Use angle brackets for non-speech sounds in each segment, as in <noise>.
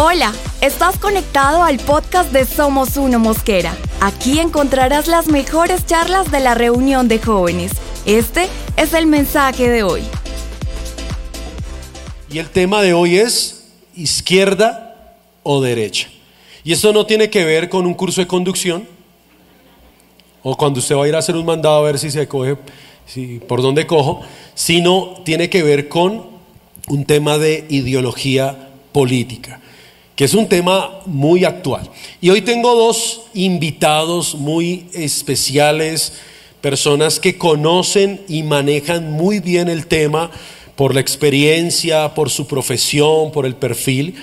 Hola, estás conectado al podcast de Somos Uno Mosquera. Aquí encontrarás las mejores charlas de la reunión de jóvenes. Este es el mensaje de hoy. Y el tema de hoy es izquierda o derecha. Y esto no tiene que ver con un curso de conducción o cuando usted va a ir a hacer un mandado a ver si se coge, si, por dónde cojo, sino tiene que ver con un tema de ideología política que es un tema muy actual. Y hoy tengo dos invitados muy especiales, personas que conocen y manejan muy bien el tema por la experiencia, por su profesión, por el perfil.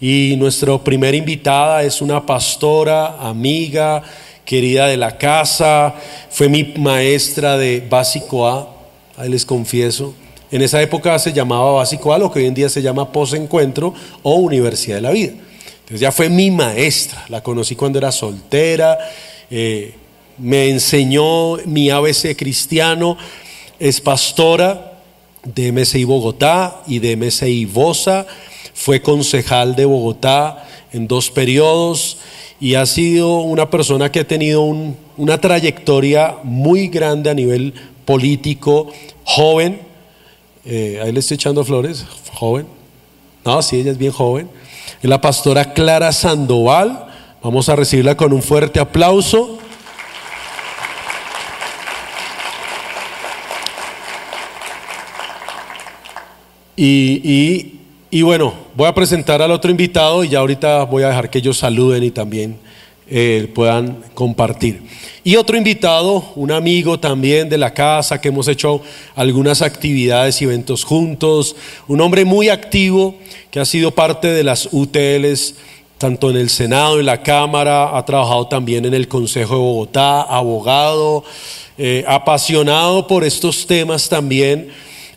Y nuestra primera invitada es una pastora, amiga, querida de la casa, fue mi maestra de básico A, ahí les confieso. En esa época se llamaba básico A, lo que hoy en día se llama posencuentro o Universidad de la Vida. Entonces ya fue mi maestra, la conocí cuando era soltera, eh, me enseñó mi ABC cristiano, es pastora de MSI Bogotá y de MSI Bosa, fue concejal de Bogotá en dos periodos y ha sido una persona que ha tenido una trayectoria muy grande a nivel político, joven, eh, ahí le estoy echando flores, joven. No, sí, ella es bien joven. Es la pastora Clara Sandoval. Vamos a recibirla con un fuerte aplauso. Y, y, bueno, voy a presentar al otro invitado y ya ahorita voy a dejar que ellos saluden y también eh, puedan compartir. Y otro invitado, un amigo también de la casa, que hemos hecho algunas actividades y eventos juntos, un hombre muy activo que ha sido parte de las UTLs, tanto en el Senado, en la Cámara, ha trabajado también en el Consejo de Bogotá, abogado, eh, apasionado por estos temas también,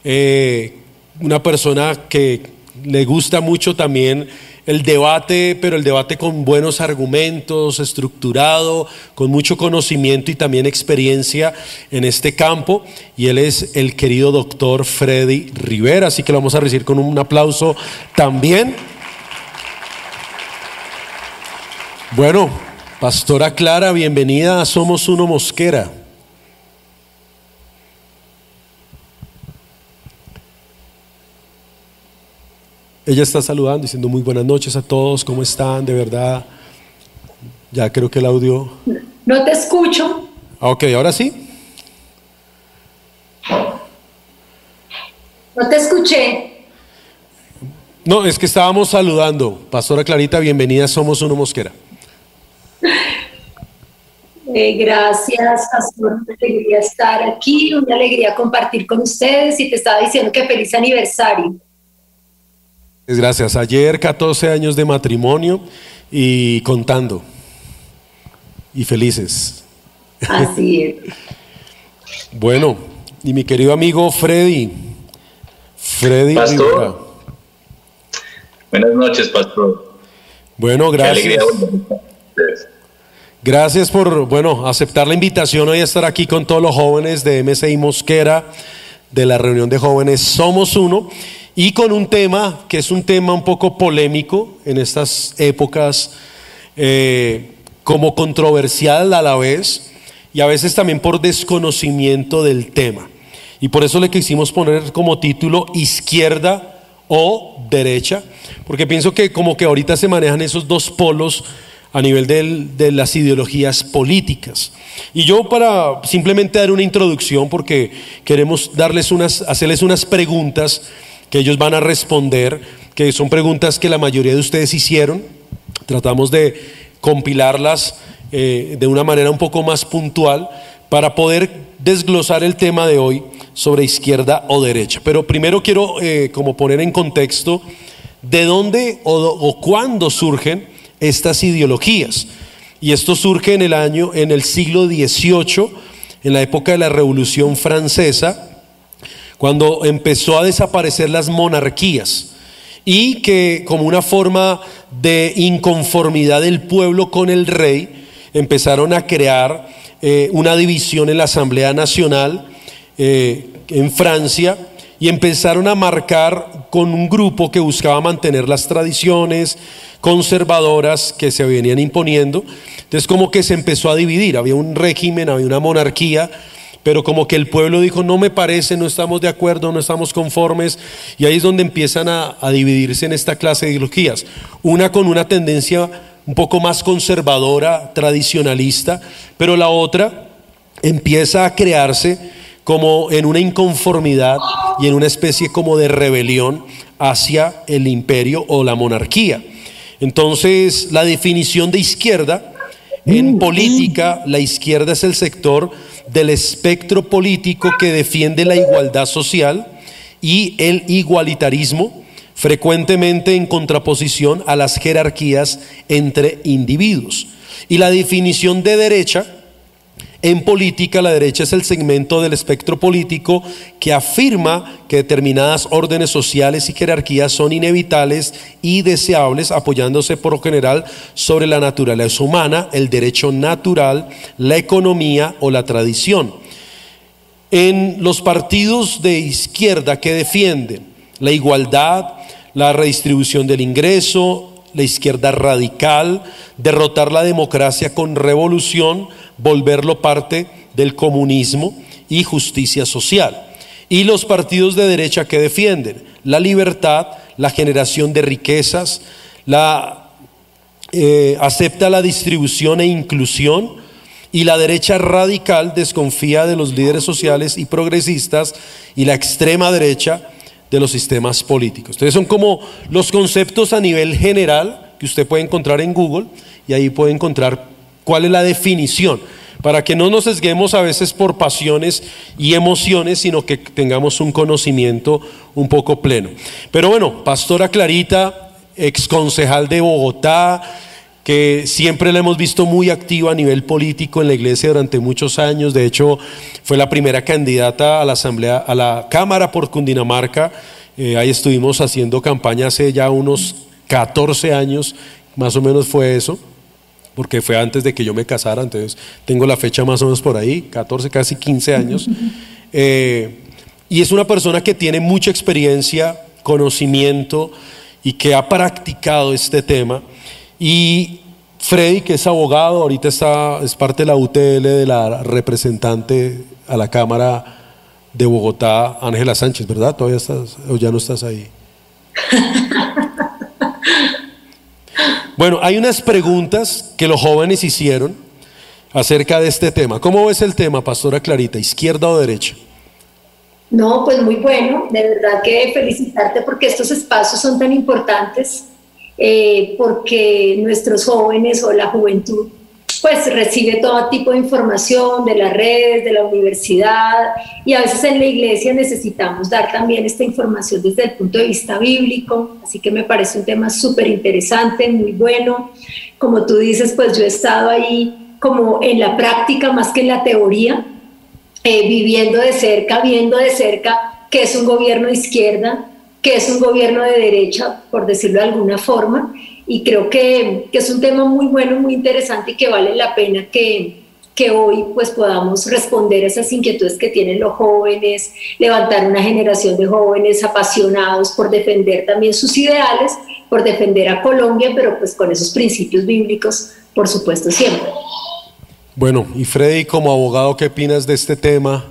eh, una persona que le gusta mucho también el debate, pero el debate con buenos argumentos, estructurado, con mucho conocimiento y también experiencia en este campo. Y él es el querido doctor Freddy Rivera, así que lo vamos a recibir con un aplauso también. Bueno, Pastora Clara, bienvenida a Somos Uno Mosquera. Ella está saludando, diciendo muy buenas noches a todos, ¿cómo están? De verdad, ya creo que el audio... No te escucho. Ah, ok, ahora sí. No te escuché. No, es que estábamos saludando. Pastora Clarita, bienvenida, somos uno mosquera. Eh, gracias, Pastor, una alegría estar aquí, una alegría compartir con ustedes y te estaba diciendo que feliz aniversario. Gracias. Ayer 14 años de matrimonio y contando. Y felices. Así es. <laughs> bueno, y mi querido amigo Freddy. Freddy Pastor. Buenas noches, Pastor. Bueno, gracias. Gracias por, bueno, aceptar la invitación hoy a estar aquí con todos los jóvenes de MSI Mosquera, de la reunión de jóvenes Somos Uno y con un tema que es un tema un poco polémico en estas épocas, eh, como controversial a la vez y a veces también por desconocimiento del tema. Y por eso le quisimos poner como título izquierda o derecha, porque pienso que como que ahorita se manejan esos dos polos a nivel de las ideologías políticas. Y yo para simplemente dar una introducción, porque queremos darles unas, hacerles unas preguntas que ellos van a responder, que son preguntas que la mayoría de ustedes hicieron. Tratamos de compilarlas eh, de una manera un poco más puntual para poder desglosar el tema de hoy sobre izquierda o derecha. Pero primero quiero eh, como poner en contexto de dónde o, o cuándo surgen estas ideologías. Y esto surge en el año, en el siglo XVIII, en la época de la Revolución Francesa, cuando empezó a desaparecer las monarquías y que como una forma de inconformidad del pueblo con el rey, empezaron a crear eh, una división en la Asamblea Nacional eh, en Francia y empezaron a marcar con un grupo que buscaba mantener las tradiciones conservadoras que se venían imponiendo. Entonces como que se empezó a dividir, había un régimen, había una monarquía, pero como que el pueblo dijo, no me parece, no estamos de acuerdo, no estamos conformes, y ahí es donde empiezan a, a dividirse en esta clase de ideologías. Una con una tendencia un poco más conservadora, tradicionalista, pero la otra empieza a crearse como en una inconformidad y en una especie como de rebelión hacia el imperio o la monarquía. Entonces, la definición de izquierda en política, la izquierda es el sector del espectro político que defiende la igualdad social y el igualitarismo, frecuentemente en contraposición a las jerarquías entre individuos. Y la definición de derecha en política, la derecha es el segmento del espectro político que afirma que determinadas órdenes sociales y jerarquías son inevitables y deseables, apoyándose por lo general sobre la naturaleza humana, el derecho natural, la economía o la tradición. En los partidos de izquierda que defienden la igualdad, la redistribución del ingreso, la izquierda radical, derrotar la democracia con revolución, volverlo parte del comunismo y justicia social. Y los partidos de derecha que defienden la libertad, la generación de riquezas, la, eh, acepta la distribución e inclusión, y la derecha radical desconfía de los líderes sociales y progresistas y la extrema derecha de los sistemas políticos. Entonces son como los conceptos a nivel general que usted puede encontrar en Google y ahí puede encontrar ¿Cuál es la definición? Para que no nos sesguemos a veces por pasiones y emociones, sino que tengamos un conocimiento un poco pleno. Pero bueno, Pastora Clarita, ex concejal de Bogotá, que siempre la hemos visto muy activa a nivel político en la iglesia durante muchos años. De hecho, fue la primera candidata a la asamblea, a la Cámara por Cundinamarca. Eh, ahí estuvimos haciendo campaña hace ya unos 14 años, más o menos fue eso porque fue antes de que yo me casara, entonces tengo la fecha más o menos por ahí, 14, casi 15 años. <laughs> Eh, y es una persona que tiene mucha experiencia, conocimiento y que ha practicado este tema. Y Freddy, que es abogado, ahorita está, es parte de la UTL de la representante a la Cámara de Bogotá, Ángela Sánchez, ¿verdad? ¿Todavía estás o ya no estás ahí? <laughs> Bueno, hay unas preguntas que los jóvenes hicieron acerca de este tema. ¿Cómo ves el tema, Pastora Clarita, izquierda o derecha? No, pues muy bueno, de verdad que felicitarte porque estos espacios son tan importantes, eh, porque nuestros jóvenes o la juventud pues recibe todo tipo de información de las redes, de la universidad y a veces en la iglesia necesitamos dar también esta información desde el punto de vista bíblico, así que me parece un tema súper interesante, muy bueno. Como tú dices, pues yo he estado ahí como en la práctica más que en la teoría, eh, viviendo de cerca, viendo de cerca qué es un gobierno de izquierda, qué es un gobierno de derecha, por decirlo de alguna forma, y creo que, que, es un tema muy bueno, muy interesante y que vale la pena que, que hoy pues podamos responder esas inquietudes que tienen los jóvenes, levantar una generación de jóvenes apasionados por defender también sus ideales, por defender a Colombia, pero pues con esos principios bíblicos, por supuesto, siempre. Bueno, y Freddy, como abogado, ¿qué opinas de este tema?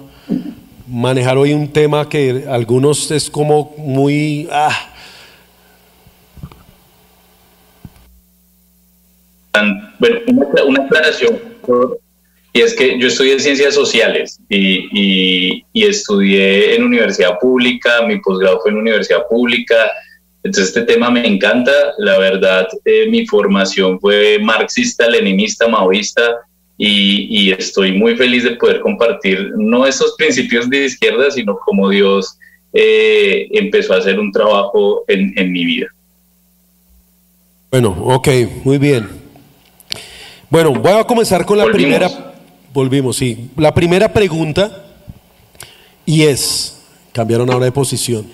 Manejar hoy un tema que algunos es como muy... Ah, Bueno, una, aclaración, y es que yo estudié ciencias sociales y, estudié en universidad pública, mi posgrado fue en universidad pública, entonces este tema me encanta, la verdad, eh, mi formación fue marxista, leninista, maoísta, y, estoy muy feliz de poder compartir no esos principios de izquierda, sino como Dios eh, empezó a hacer un trabajo en, en mi vida. Bueno, ok, muy bien. Bueno, voy a comenzar con la primera. Volvimos, sí. La primera pregunta y es, cambiaron ahora de posición.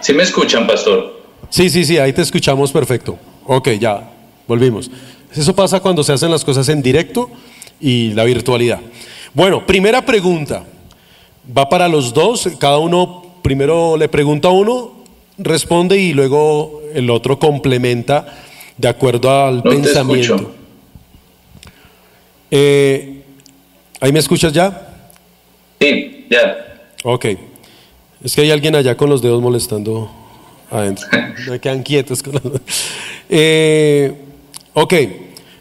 ¿Sí me escuchan, pastor? Sí, sí, sí, ahí te escuchamos perfecto. Ok, ya, volvimos. Eso pasa cuando se hacen las cosas en directo y la virtualidad. Bueno, primera pregunta. Va para los dos, cada uno primero le pregunta a uno responde y luego el otro complementa de acuerdo al pensamiento. Eh, ¿Ahí me escuchas ya? Sí, ya. Ok. Es que hay alguien allá con los dedos molestando adentro. <laughs> Me quedan quietos. Con eh, ok.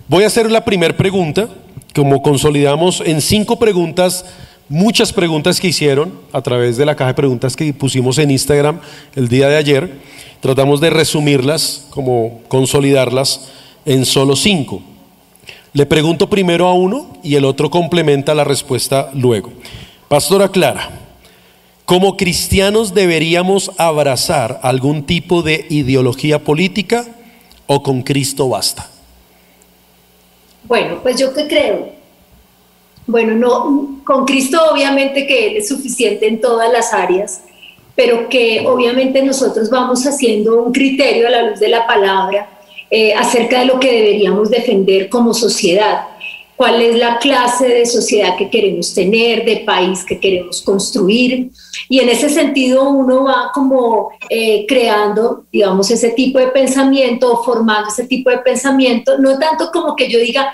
Voy a hacer la primera pregunta. Como consolidamos en cinco preguntas, muchas preguntas que hicieron a través de la caja de preguntas que pusimos en Instagram el día de ayer. Tratamos de resumirlas, como consolidarlas en solo cinco. Le pregunto primero a uno y el otro complementa la respuesta luego. Pastora Clara, ¿como cristianos deberíamos abrazar algún tipo de ideología política o con Cristo basta? Bueno, pues yo qué creo. Bueno, no, con Cristo obviamente que Él es suficiente en todas las áreas, pero que obviamente nosotros vamos haciendo un criterio a la luz de la palabra eh, acerca de lo que deberíamos defender como sociedad cuál es la clase de sociedad que queremos tener, de país que queremos construir. Y en ese sentido uno va como eh, creando, digamos, ese tipo de pensamiento o formando ese tipo de pensamiento, no tanto como que yo diga,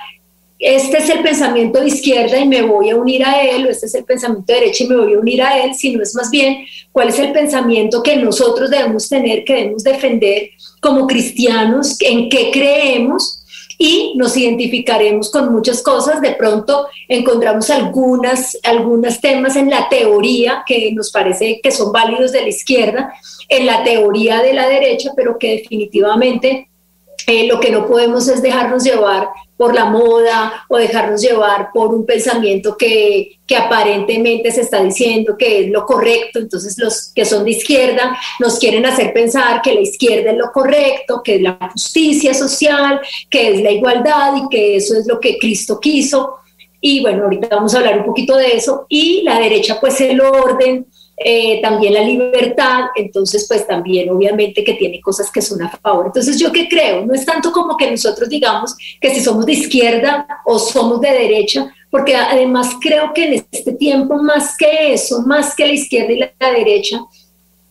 este es el pensamiento de izquierda y me voy a unir a él, o este es el pensamiento de derecha y me voy a unir a él, sino es más bien cuál es el pensamiento que nosotros debemos tener, que debemos defender como cristianos, en qué creemos y nos identificaremos con muchas cosas. De pronto encontramos algunas, algunos temas en la teoría que nos parece que son válidos de la izquierda, en la teoría de la derecha, pero que definitivamente eh, lo que no podemos es dejarnos llevar por la moda o dejarnos llevar por un pensamiento que, que, aparentemente se está diciendo que es lo correcto. Entonces los que son de izquierda nos quieren hacer pensar que la izquierda es lo correcto, que es la justicia social, que es la igualdad y que eso es lo que Cristo quiso. Y bueno, ahorita vamos a hablar un poquito de eso. Y la derecha, pues el orden, eh, también la libertad, entonces pues también obviamente que tiene cosas que son a favor. Entonces yo que creo, no es tanto como que nosotros digamos que si somos de izquierda o somos de derecha, porque además creo que en este tiempo más que eso, más que la izquierda y la, derecha,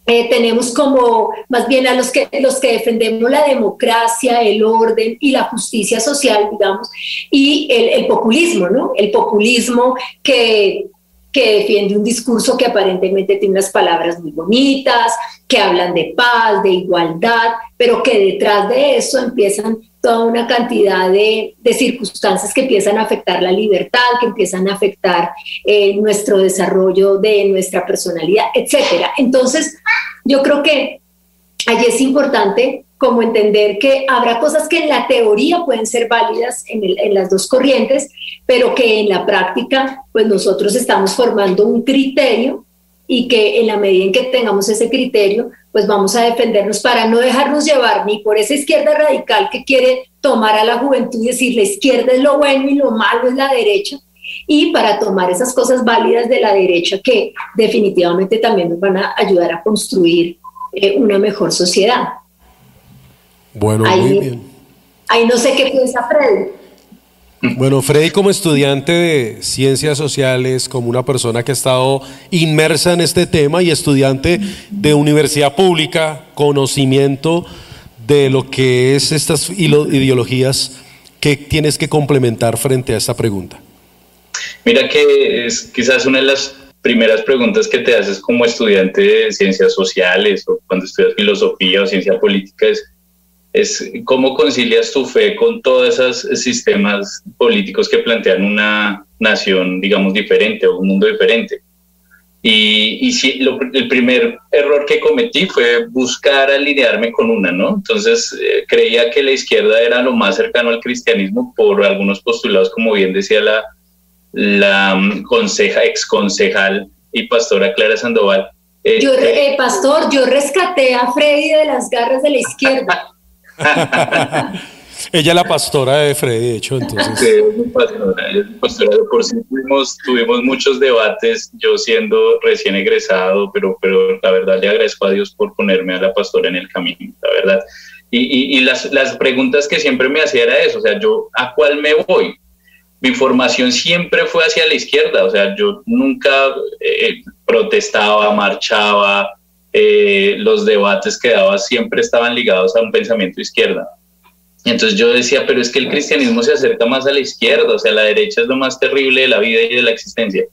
eh, tenemos como más bien a los que, los que defendemos la democracia, el orden y la justicia social, digamos, y el, el populismo, ¿no? El populismo que que defiende un discurso que aparentemente tiene unas palabras muy bonitas, que hablan de paz, de igualdad, pero que detrás de eso empiezan toda una cantidad de, circunstancias que empiezan a afectar la libertad, que empiezan a afectar eh, nuestro desarrollo de nuestra personalidad, etc. Entonces, yo creo que allí es importante como entender que habrá cosas que en la teoría pueden ser válidas en, las dos corrientes, pero que en la práctica, pues nosotros estamos formando un criterio y que en la medida en que tengamos ese criterio, pues vamos a defendernos para no dejarnos llevar ni por esa izquierda radical que quiere tomar a la juventud y decir la izquierda es lo bueno y lo malo es la derecha, y para tomar esas cosas válidas de la derecha que definitivamente también nos van a ayudar a construir eh, una mejor sociedad. Bueno, muy bien. Ahí no sé qué piensa Freddy. Bueno, Freddy como estudiante de ciencias sociales, como una persona que ha estado inmersa en este tema y estudiante de universidad pública, conocimiento de lo que es estas ideologías, ¿qué tienes que complementar frente a esta pregunta? Mira que es quizás una de las primeras preguntas que te haces como estudiante de ciencias sociales o cuando estudias filosofía o ciencia política es es cómo concilias tu fe con todos esos sistemas políticos que plantean una nación, digamos, diferente o un mundo diferente. Y, y si, el primer error que cometí fue buscar alinearme con una, ¿no? Entonces eh, creía que la izquierda era lo más cercano al cristianismo por algunos postulados, como bien decía la, la mm, conseja, ex concejal y pastora Clara Sandoval. Eh, yo, eh, pastor, yo rescaté a Freddy de las garras de la izquierda. <laughs> <laughs> Ella es la pastora de Freddy, de hecho, entonces. Sí, es pastora, es pastora. Por sí tuvimos, tuvimos muchos debates, yo siendo recién egresado, pero, pero la verdad le agradezco a Dios por ponerme a la pastora en el camino, la verdad. Y, y, las, las preguntas que siempre me hacía era eso, o sea, yo, ¿a cuál me voy? Mi formación siempre fue hacia la izquierda, o sea, yo nunca eh, protestaba, marchaba, eh, los debates que daba siempre estaban ligados a un pensamiento izquierda. Entonces yo decía, pero es que el cristianismo se acerca más a la izquierda, o sea, la derecha es lo más terrible de la vida y de la existencia.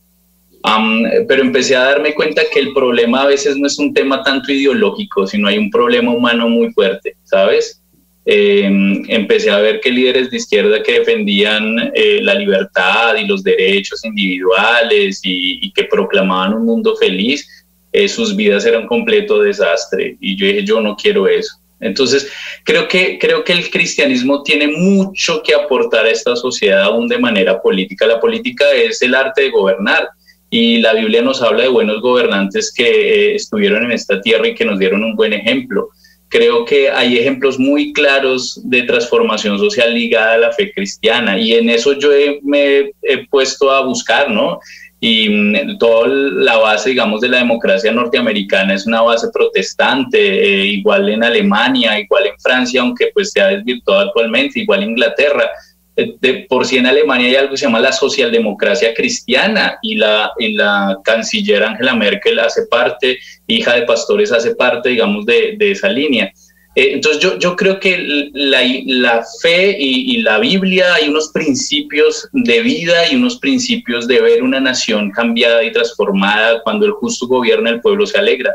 pero empecé a darme cuenta que el problema a veces no es un tema tanto ideológico, sino hay un problema humano muy fuerte, ¿sabes? Em, empecé a ver que líderes de izquierda que defendían eh, la libertad y los derechos individuales y, que proclamaban un mundo feliz, eh, sus vidas eran un completo desastre. Y yo dije, yo no quiero eso. Entonces, creo que, creo que el cristianismo tiene mucho que aportar a esta sociedad aún de manera política. La política es el arte de gobernar y la Biblia nos habla de buenos gobernantes que eh, estuvieron en esta tierra y que nos dieron un buen ejemplo. Creo que hay ejemplos muy claros de transformación social ligada a la fe cristiana y en eso yo me he puesto a buscar, ¿no? Y mm, toda la base, digamos, de la democracia norteamericana es una base protestante, eh, igual en Alemania, igual en Francia, aunque pues se ha desvirtuado actualmente, igual en Inglaterra. Eh, de, por si en Alemania hay algo que se llama la socialdemocracia cristiana y la, y la canciller Angela Merkel hace parte, hija de pastores hace parte, digamos, de, de esa línea. Eh, entonces yo, yo, creo que la, la fe y, la Biblia hay unos principios de vida y unos principios de ver una nación cambiada y transformada cuando el justo gobierna el pueblo se alegra.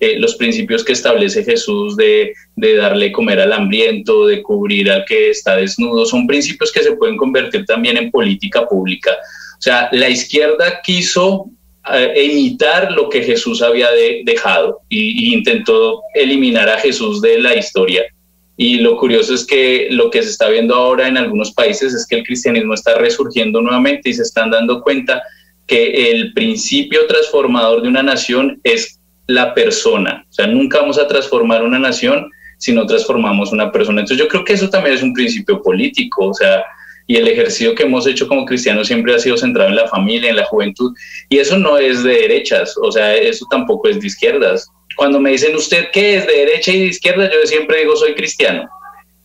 Eh, los principios que establece Jesús de, de, darle comer al hambriento, de cubrir al que está desnudo, son principios que se pueden convertir también en política pública. O sea, la izquierda quiso imitar lo que Jesús había dejado y, intentó eliminar a Jesús de la historia. Y lo curioso es que lo que se está viendo ahora en algunos países es que el cristianismo está resurgiendo nuevamente y se están dando cuenta que el principio transformador de una nación es la persona. O sea, nunca vamos a transformar una nación si no transformamos una persona. Entonces yo creo que eso también es un principio político. O sea, y el ejercicio que hemos hecho como cristianos siempre ha sido centrado en la familia, en la juventud, y eso no es de derechas, o sea, eso tampoco es de izquierdas. Cuando me dicen usted qué es de derecha y de izquierda, yo siempre digo soy cristiano.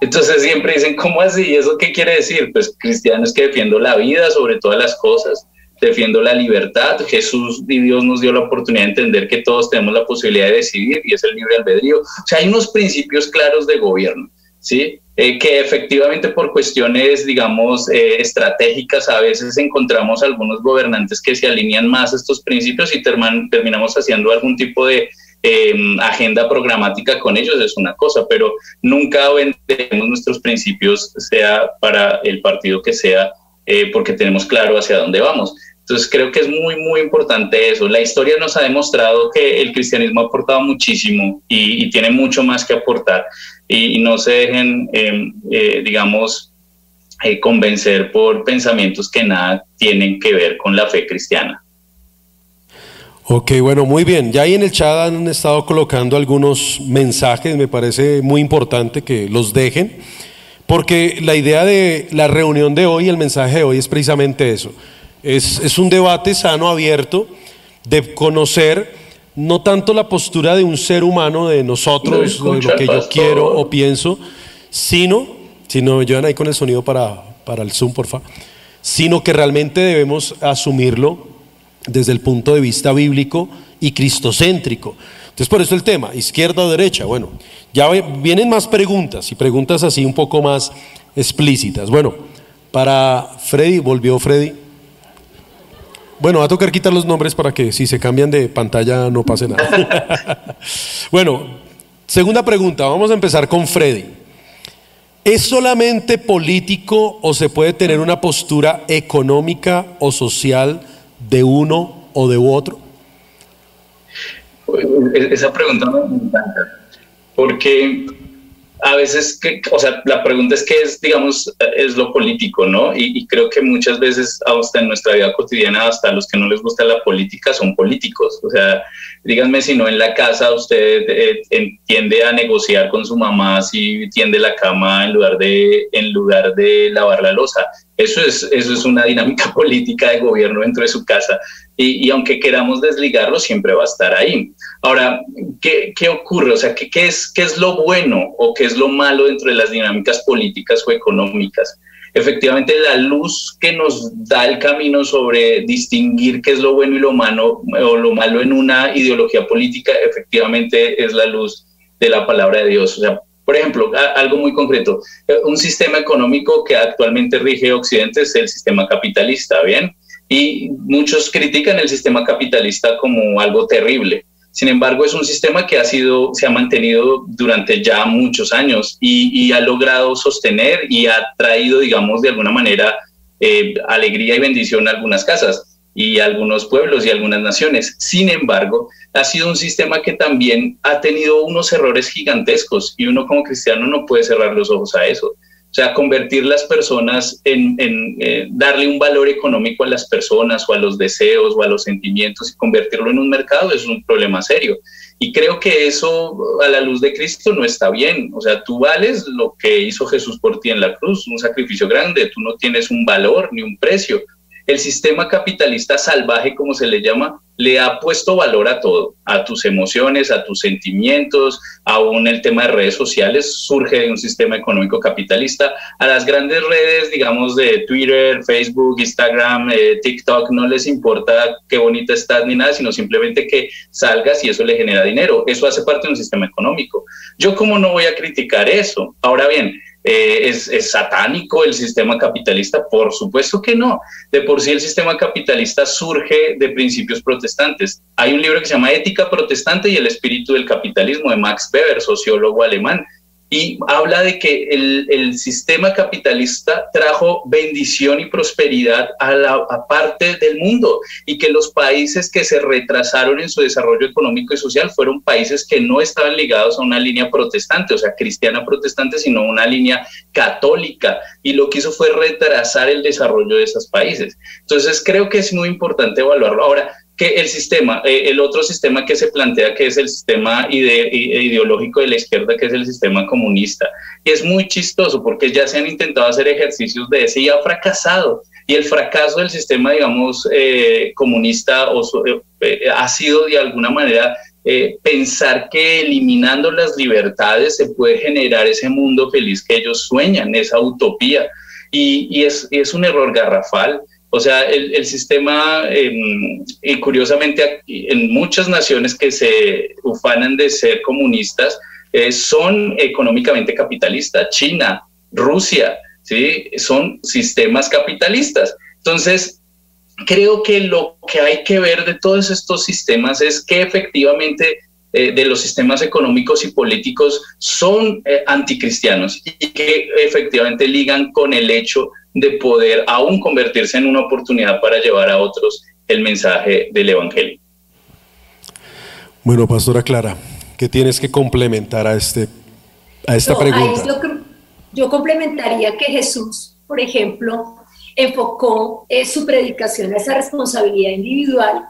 Entonces siempre dicen, ¿cómo así? ¿Y eso qué quiere decir? Pues cristiano es que defiendo la vida sobre todas las cosas, defiendo la libertad. Jesús y Dios nos dio la oportunidad de entender que todos tenemos la posibilidad de decidir y es el libre albedrío. O sea, hay unos principios claros de gobierno, ¿sí? Eh, que efectivamente por cuestiones, digamos, eh, estratégicas, a veces encontramos algunos gobernantes que se alinean más a estos principios y terminamos haciendo algún tipo de em, agenda programática con ellos, es una cosa, pero nunca vendemos nuestros principios, sea para el partido que sea, eh, porque tenemos claro hacia dónde vamos. Entonces creo que es muy, muy importante eso. La historia nos ha demostrado que el cristianismo ha aportado muchísimo y, tiene mucho más que aportar y, no se dejen, em, eh, digamos, eh, convencer por pensamientos que nada tienen que ver con la fe cristiana. Ok, bueno, muy bien. Ya ahí en el chat han estado colocando algunos mensajes, me parece muy importante que los dejen, porque la idea de la reunión de hoy, el mensaje de hoy es precisamente eso es, un debate sano, abierto, de conocer no tanto la postura de un ser humano, de nosotros, de lo que yo quiero o pienso, sino, si no me llevan ahí con el sonido para, para el Zoom, por favor, sino que realmente debemos asumirlo desde el punto de vista bíblico y cristocéntrico. Entonces, por eso el tema, izquierda o derecha. Bueno, ya vienen más preguntas y preguntas así un poco más explícitas. Bueno, para Freddy, volvió Freddy. Bueno, va a tocar quitar los nombres para que si se cambian de pantalla no pase nada. <laughs> bueno, segunda pregunta, vamos a empezar con Freddy. ¿Es solamente político o se puede tener una postura económica o social de uno o de otro? Esa pregunta me encanta, porque a veces, que, o sea, la pregunta es qué es, digamos, es lo político, ¿no? Y, creo que muchas veces, hasta en nuestra vida cotidiana, hasta los que no les gusta la política son políticos. O sea, díganme si no en la casa usted eh, tiende a negociar con su mamá si tiende la cama en lugar de, en lugar de lavar la losa. Eso es, eso es una dinámica <laughs> política de gobierno dentro de su casa. Y, aunque queramos desligarlo, siempre va a estar ahí. Ahora, ¿qué, qué ocurre? O sea, ¿qué, ¿qué, es, ¿qué es lo bueno o qué es lo malo dentro de las dinámicas políticas o económicas? efectivamente la luz que nos da el camino sobre distinguir qué es lo bueno y lo malo, o lo malo en una ideología política, efectivamente es la luz de la palabra de Dios. O sea, por ejemplo, algo muy concreto, eh, un sistema económico que actualmente rige Occidente es el sistema capitalista, ¿bien? Y muchos critican el sistema capitalista como algo terrible. Sin embargo, es un sistema que ha sido, se ha mantenido durante ya muchos años y, ha logrado sostener y ha traído, digamos, de alguna manera eh, alegría y bendición a algunas casas y algunos pueblos y algunas naciones. Sin embargo, ha sido un sistema que también ha tenido unos errores gigantescos y uno como cristiano no puede cerrar los ojos a eso. O sea, convertir las personas en, eh, darle un valor económico a las personas o a los deseos o a los sentimientos y convertirlo en un mercado es un problema serio. Y creo que eso a la luz de Cristo no está bien. O sea, tú vales lo que hizo Jesús por ti en la cruz, un sacrificio grande, tú no tienes un valor ni un precio el sistema capitalista salvaje, como se le llama, le ha puesto valor a todo, a tus emociones, a tus sentimientos, aún el tema de redes sociales surge de un sistema económico capitalista, a las grandes redes, digamos, de Twitter, Facebook, Instagram, eh, TikTok, no les importa qué bonita estás ni nada, sino simplemente que salgas y eso le genera dinero. Eso hace parte de un sistema económico. Yo como no voy a criticar eso. Ahora bien, eh, ¿es, satánico el sistema capitalista? Por supuesto que no. De por sí el sistema capitalista surge de principios protestantes. Hay un libro que se llama Ética Protestante y el Espíritu del Capitalismo de Max Weber, sociólogo alemán y habla de que el, el, sistema capitalista trajo bendición y prosperidad a la parte del mundo y que los países que se retrasaron en su desarrollo económico y social fueron países que no estaban ligados a una línea protestante, o sea, cristiana protestante, sino una línea católica y lo que hizo fue retrasar el desarrollo de esos países. Entonces, creo que es muy importante evaluarlo. Ahora, que el sistema, eh, el otro sistema que se plantea, que es el sistema ideológico de la izquierda, que es el sistema comunista. Y es muy chistoso porque ya se han intentado hacer ejercicios de ese y ha fracasado. Y el fracaso del sistema, digamos, eh, comunista eh, ha sido de alguna manera pensar que eliminando las libertades se puede generar ese mundo feliz que ellos sueñan, esa utopía. Y, y es, es un error garrafal. O sea, el, sistema, em, y curiosamente en muchas naciones que se ufanan de ser comunistas, eh, son económicamente capitalistas. China, Rusia, ¿sí? son sistemas capitalistas. Entonces, creo que lo que hay que ver de todos estos sistemas es que efectivamente eh, de los sistemas económicos y políticos son eh, anticristianos y que efectivamente ligan con el hecho de poder aún convertirse en una oportunidad para llevar a otros el mensaje del Evangelio. Bueno, Pastora Clara, ¿qué tienes que complementar a, este, a esta pregunta? yo complementaría que Jesús, por ejemplo, enfocó eh, su predicación a esa responsabilidad individual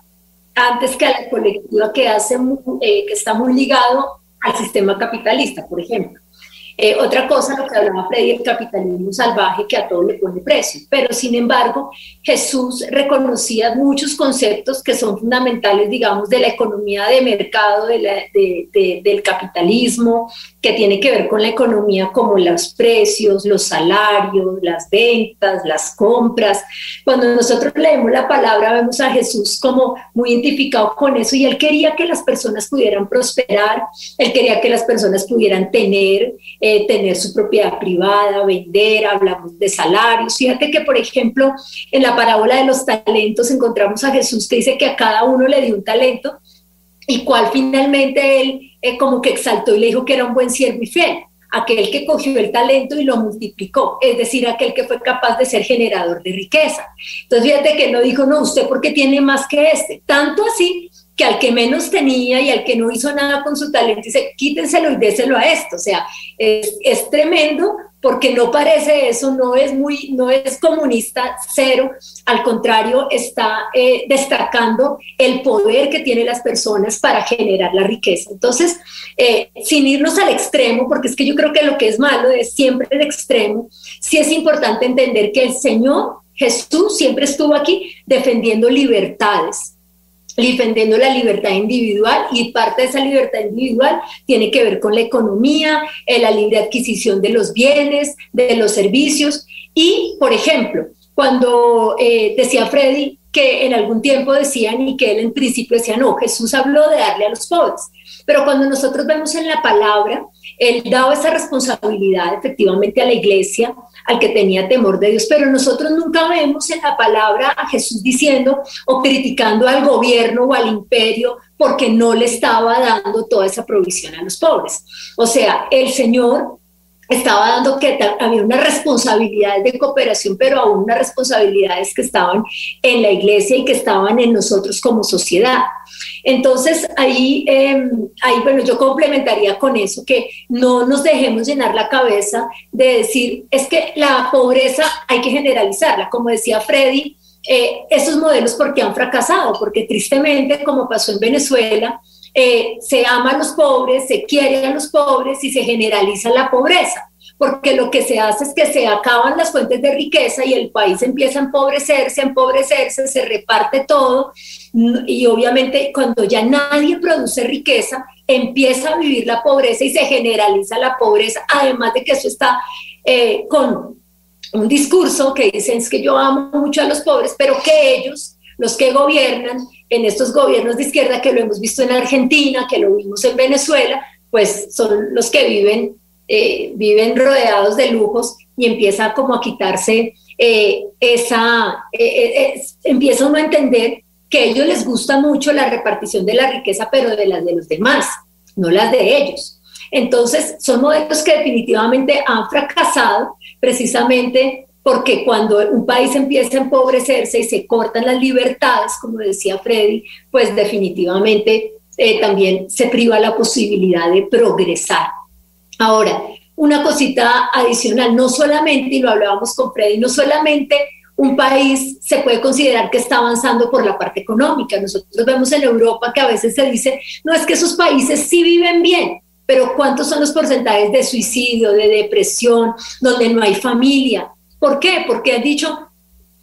antes que a la colectiva que, hace, eh, que está muy ligado al sistema capitalista, por ejemplo. Eh, otra cosa, lo que hablaba Freddy, el capitalismo salvaje que a todo le pone precio. Pero sin embargo, Jesús reconocía muchos conceptos que son fundamentales, digamos, de la economía de mercado, del capitalismo, que tiene que ver con la economía como los precios, los salarios, las ventas, las compras. Cuando nosotros leemos la palabra, vemos a Jesús como muy identificado con eso y él quería que las personas pudieran prosperar, él quería que las personas pudieran tener, eh, tener su propiedad privada, vender, hablamos de salarios. Fíjate que, por ejemplo, en la parábola de los talentos encontramos a Jesús que dice que a cada uno le dio un talento y cual finalmente él eh, como que exaltó y le dijo que era un buen siervo y fiel, aquel que cogió el talento y lo multiplicó, es decir, aquel que fue capaz de ser generador de riqueza. Entonces fíjate que no dijo, no, usted porque tiene más que este, tanto así que al que menos tenía y al que no hizo nada con su talento, dice, quítenselo y déselo a esto. O sea, es, es tremendo porque no parece eso, no es muy, no es comunista cero, al contrario, está eh, destacando el poder que tienen las personas para generar la riqueza. Entonces, eh, sin irnos al extremo, porque es que yo creo que lo que es malo es siempre el extremo, sí es importante entender que el Señor Jesús siempre estuvo aquí defendiendo libertades, defendiendo la libertad individual y parte de esa libertad individual tiene que ver con la economía, eh, la libre adquisición de los bienes, de los servicios. Y, por ejemplo, cuando eh, decía Freddy que en algún tiempo decían y que él en principio decía, no, Jesús habló de darle a los pobres, pero cuando nosotros vemos en la palabra, él daba esa responsabilidad efectivamente a la iglesia, al que tenía temor de Dios, pero nosotros nunca vemos en la palabra a Jesús diciendo o criticando al gobierno o al imperio porque no le estaba dando toda esa provisión a los pobres. O sea, el Señor estaba dando que había unas responsabilidades de cooperación, pero aún unas responsabilidades que estaban en la iglesia y que estaban en nosotros como sociedad. Entonces, ahí, em, ahí, bueno, yo complementaría con eso, que no nos dejemos llenar la cabeza de decir, es que la pobreza hay que generalizarla, como decía Freddy, eh, esos modelos porque han fracasado, porque tristemente, como pasó en Venezuela, eh, se ama a los pobres, se quiere a los pobres y se generaliza la pobreza, porque lo que se hace es que se acaban las fuentes de riqueza y el país empieza a empobrecerse, a empobrecerse, se reparte todo y obviamente cuando ya nadie produce riqueza, empieza a vivir la pobreza y se generaliza la pobreza, además de que eso está eh, con un discurso que dicen es que yo amo mucho a los pobres, pero que ellos, los que gobiernan, en estos gobiernos de izquierda que lo hemos visto en Argentina, que lo vimos en Venezuela, pues son los que viven, eh, viven rodeados de lujos y empieza como a quitarse eh, esa, eh, empieza uno a entender que a ellos les gusta mucho la repartición de la riqueza, pero de las de los demás, no las de ellos. Entonces, son modelos que definitivamente han fracasado precisamente porque cuando un país empieza a empobrecerse y se cortan las libertades, como decía Freddy, pues definitivamente eh, también se priva la posibilidad de progresar. Ahora, una cosita adicional, no solamente, y lo hablábamos con Freddy, no solamente un país se puede considerar que está avanzando por la parte económica. Nosotros vemos en Europa que a veces se dice, no es que esos países sí viven bien, pero ¿cuántos son los porcentajes de suicidio, de depresión, donde no hay familia? ¿Por qué? Porque han dicho,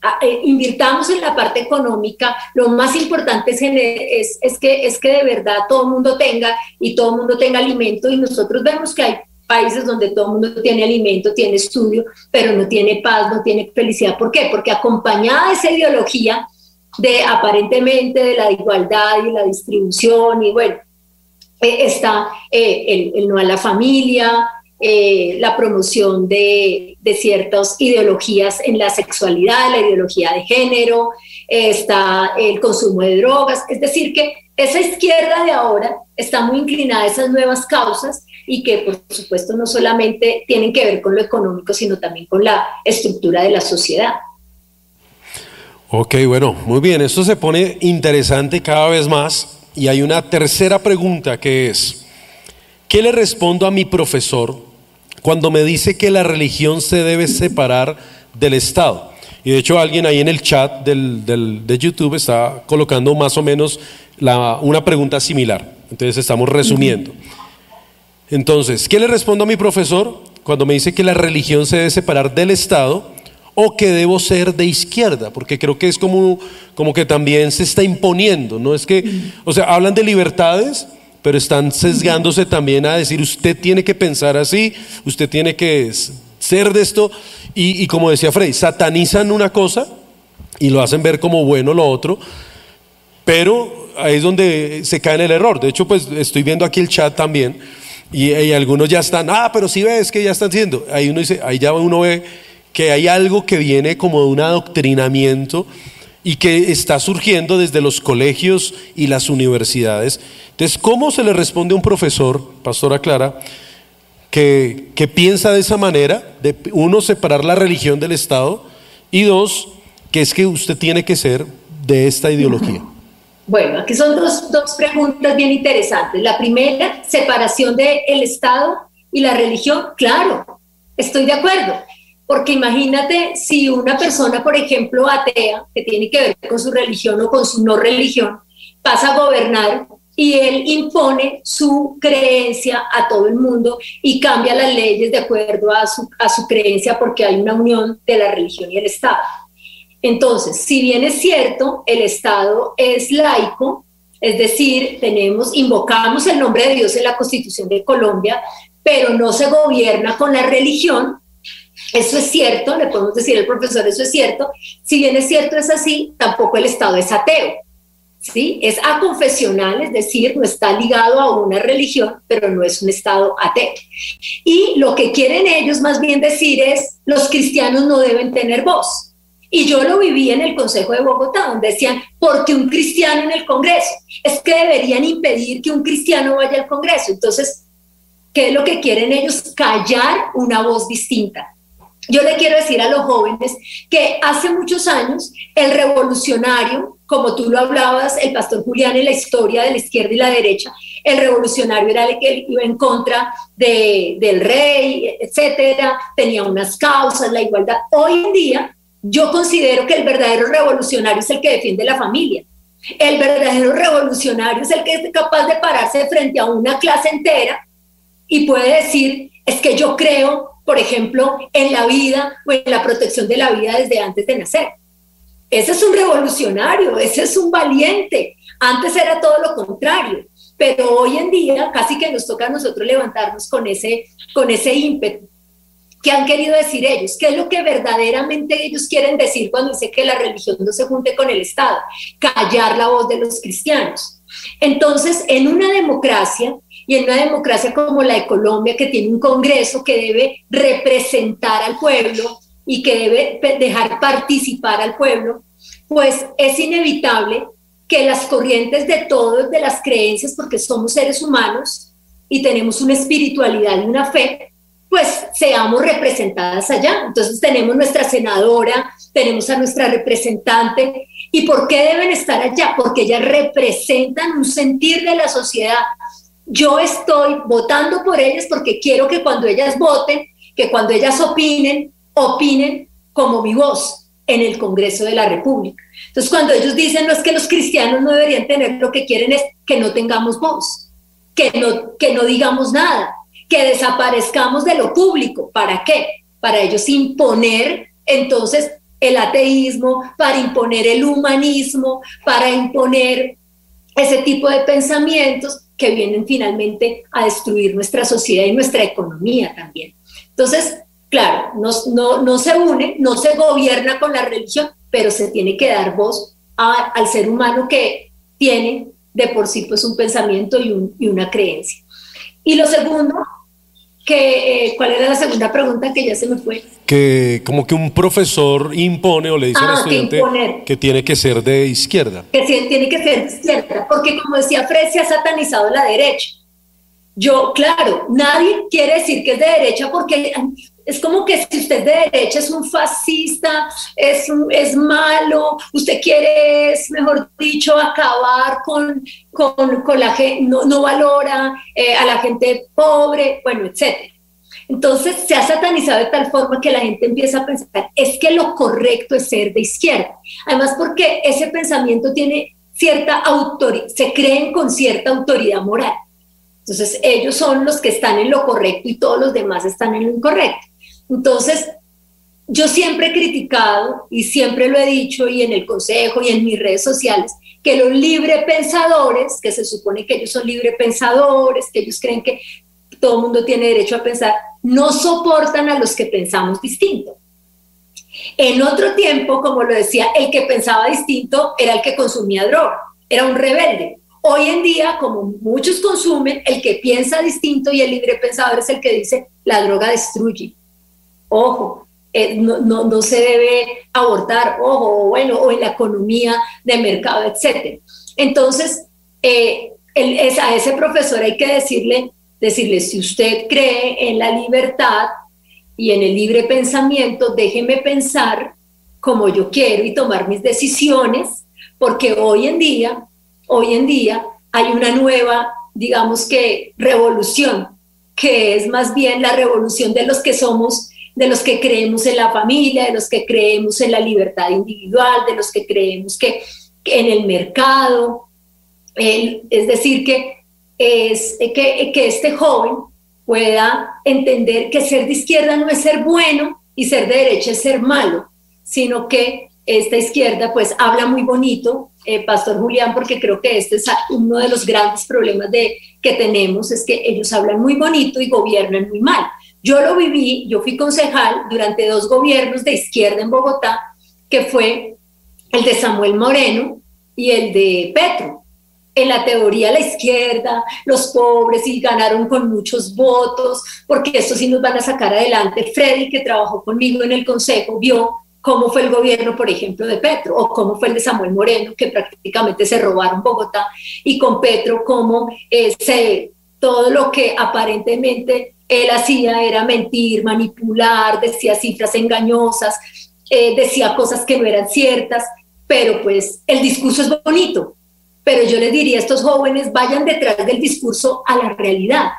ah, eh, invirtamos en la parte económica, lo más importante es, es, que, es que de verdad todo el mundo tenga y todo el mundo tenga alimento y nosotros vemos que hay países donde todo el mundo tiene alimento, tiene estudio, pero no tiene paz, no tiene felicidad. ¿Por qué? Porque acompañada de esa ideología de aparentemente de la igualdad y la distribución y bueno, eh, está eh, el, el, no a la familia, eh, la promoción de, ciertas ideologías en la sexualidad, la ideología de género, está el consumo de drogas, es decir, que esa izquierda de ahora está muy inclinada a esas nuevas causas y que por supuesto no solamente tienen que ver con lo económico, sino también con la estructura de la sociedad. Ok, bueno, muy bien, esto se pone interesante cada vez más y hay una tercera pregunta que es, ¿qué le respondo a mi profesor cuando me dice que la religión se debe separar del Estado. Y de hecho alguien ahí en el chat de YouTube está colocando más o menos una pregunta similar. Entonces estamos resumiendo. Entonces, ¿qué le respondo a mi profesor cuando me dice que la religión se debe separar del Estado o que debo ser de izquierda? Porque creo que es como, como que también se está imponiendo, ¿no? Es que, o sea, hablan de libertades, pero están sesgándose también a decir, usted tiene que pensar así, usted tiene que ser de esto, y, como decía Frey, satanizan una cosa y lo hacen ver como bueno lo otro, pero ahí es donde se cae en el error. De hecho, pues estoy viendo aquí el chat también, y, y algunos ya están, ah, pero si ves que ya están siendo, ahí uno dice, ahí ya uno ve que hay algo que viene como de un adoctrinamiento y que está surgiendo desde los colegios y las universidades. Entonces, ¿cómo se le responde a un profesor, Pastora Clara, que, que piensa de esa manera, de uno, separar la religión del Estado, y dos, que es que usted tiene que ser de esta ideología? Bueno, aquí son dos, dos preguntas bien interesantes. La primera, separación del el Estado y la religión, claro, estoy de acuerdo. Porque imagínate si una persona, por ejemplo, atea, que tiene que ver con su religión o con su no religión, pasa a gobernar y él impone su creencia a todo el mundo y cambia las leyes de acuerdo a su, a su creencia porque hay una unión de la religión y el Estado. Entonces, si bien es cierto, el Estado es laico, es decir, tenemos, invocamos el nombre de Dios en la Constitución de Colombia, pero no se gobierna con la religión. Eso es cierto, le podemos decir al profesor, eso es cierto. Si bien es cierto, es así, tampoco el Estado es ateo. ¿sí? Es aconfesional, es decir, no está ligado a una religión, pero no es un Estado ateo. Y lo que quieren ellos más bien decir es, los cristianos no deben tener voz. Y yo lo viví en el Consejo de Bogotá, donde decían, porque un cristiano en el Congreso, es que deberían impedir que un cristiano vaya al Congreso. Entonces, ¿qué es lo que quieren ellos? Callar una voz distinta. Yo le quiero decir a los jóvenes que hace muchos años el revolucionario, como tú lo hablabas, el pastor Julián en la historia de la izquierda y la derecha, el revolucionario era el que iba en contra de, del rey, etcétera, tenía unas causas, la igualdad. Hoy en día yo considero que el verdadero revolucionario es el que defiende la familia. El verdadero revolucionario es el que es capaz de pararse frente a una clase entera y puede decir, es que yo creo, por ejemplo, en la vida o en la protección de la vida desde antes de nacer. Ese es un revolucionario, ese es un valiente. Antes era todo lo contrario, pero hoy en día casi que nos toca a nosotros levantarnos con ese, con ese ímpetu. ¿Qué han querido decir ellos? ¿Qué es lo que verdaderamente ellos quieren decir cuando dice que la religión no se junte con el Estado? Callar la voz de los cristianos. Entonces, en una democracia, y en una democracia como la de Colombia, que tiene un Congreso que debe representar al pueblo y que debe dejar participar al pueblo, pues es inevitable que las corrientes de todos, de las creencias, porque somos seres humanos y tenemos una espiritualidad y una fe, pues seamos representadas allá. Entonces tenemos nuestra senadora, tenemos a nuestra representante. ¿Y por qué deben estar allá? Porque ellas representan un sentir de la sociedad. Yo estoy votando por ellas porque quiero que cuando ellas voten, que cuando ellas opinen, opinen como mi voz en el Congreso de la República. Entonces, cuando ellos dicen, no es que los cristianos no deberían tener, lo que quieren es que no tengamos voz, que no, que no digamos nada, que desaparezcamos de lo público. ¿Para qué? Para ellos imponer entonces el ateísmo, para imponer el humanismo, para imponer ese tipo de pensamientos que vienen finalmente a destruir nuestra sociedad y nuestra economía también. Entonces, claro, no, no, se une, no se gobierna con la religión, pero se tiene que dar voz al ser humano que tiene de por sí pues un pensamiento y una creencia. Y lo segundo que, eh, ¿cuál era la segunda pregunta que ya se me fue? Que como que un profesor impone o le dice al ah, estudiante que, tiene que ser de izquierda. Que tiene que ser de izquierda, porque como decía Fred, se ha satanizado la derecha. Yo, claro, nadie quiere decir que es de derecha porque es como que si usted de derecha es un fascista, es, es malo, usted quiere, es mejor dicho, acabar con, con, la gente, no, no valora eh, a la gente pobre, bueno, etc. Entonces se ha satanizado de tal forma que la gente empieza a pensar, es que lo correcto es ser de izquierda. Además porque ese pensamiento tiene cierta autoridad, se creen con cierta autoridad moral. Entonces ellos son los que están en lo correcto y todos los demás están en lo incorrecto. Entonces, yo siempre he criticado y siempre lo he dicho y en el consejo y en mis redes sociales, que los librepensadores, que se supone que ellos son librepensadores, que ellos creen que todo el mundo tiene derecho a pensar, no soportan a los que pensamos distinto. En otro tiempo, como lo decía, el que pensaba distinto era el que consumía droga, era un rebelde. Hoy en día, como muchos consumen, el que piensa distinto y el librepensador es el que dice, la droga destruye ojo, eh, no, no, se debe abortar, ojo, bueno, o en la economía de mercado, etc. Entonces, eh, a ese profesor hay que decirle, decirle, si usted cree en la libertad y en el libre pensamiento, déjeme pensar como yo quiero y tomar mis decisiones, porque hoy en día, hoy en día hay una nueva, digamos que, revolución, que es más bien la revolución de los que somos de los que creemos en la familia, de los que creemos en la libertad individual, de los que creemos que, en el mercado. es decir, que, es, que, que este joven pueda entender que ser de izquierda no es ser bueno y ser de derecha es ser malo, sino que esta izquierda pues habla muy bonito, eh, Pastor Julián, porque creo que este es uno de los grandes problemas de, que tenemos, es que ellos hablan muy bonito y gobiernan muy mal. Yo lo viví, yo fui concejal durante dos gobiernos de izquierda en Bogotá, que fue el de Samuel Moreno y el de Petro. En la teoría la izquierda, los pobres y ganaron con muchos votos, porque estos sí nos van a sacar adelante. Freddy, que trabajó conmigo en el consejo, vio cómo fue el gobierno, por ejemplo, de Petro, o cómo fue el de Samuel Moreno, que prácticamente se robaron Bogotá, y con Petro, cómo eh, todo lo que aparentemente él hacía era mentir, manipular, decía cifras engañosas, eh, decía cosas que no eran ciertas, pero pues el discurso es bonito. Pero yo les diría a estos jóvenes, vayan detrás del discurso a la realidad.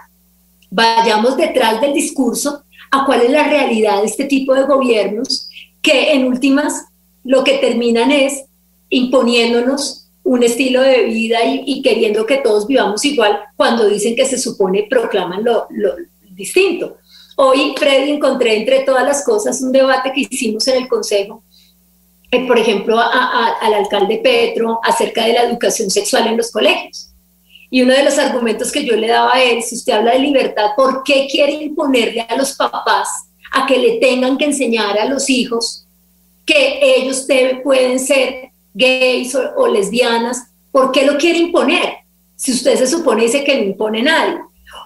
Vayamos detrás del discurso a cuál es la realidad de este tipo de gobiernos que en últimas lo que terminan es imponiéndonos un estilo de vida y, queriendo que todos vivamos igual cuando dicen que se supone proclaman lo, distinto. Hoy, Freddy, encontré entre todas las cosas un debate que hicimos en el Consejo, eh, por ejemplo, al alcalde Petro acerca de la educación sexual en los colegios. Y uno de los argumentos que yo le daba a él, si usted habla de libertad, ¿por qué quiere imponerle a los papás a que le tengan que enseñar a los hijos que ellos pueden ser gays o, lesbianas, ¿por qué lo quiere imponer? Si usted se supone dice que no impone nadie.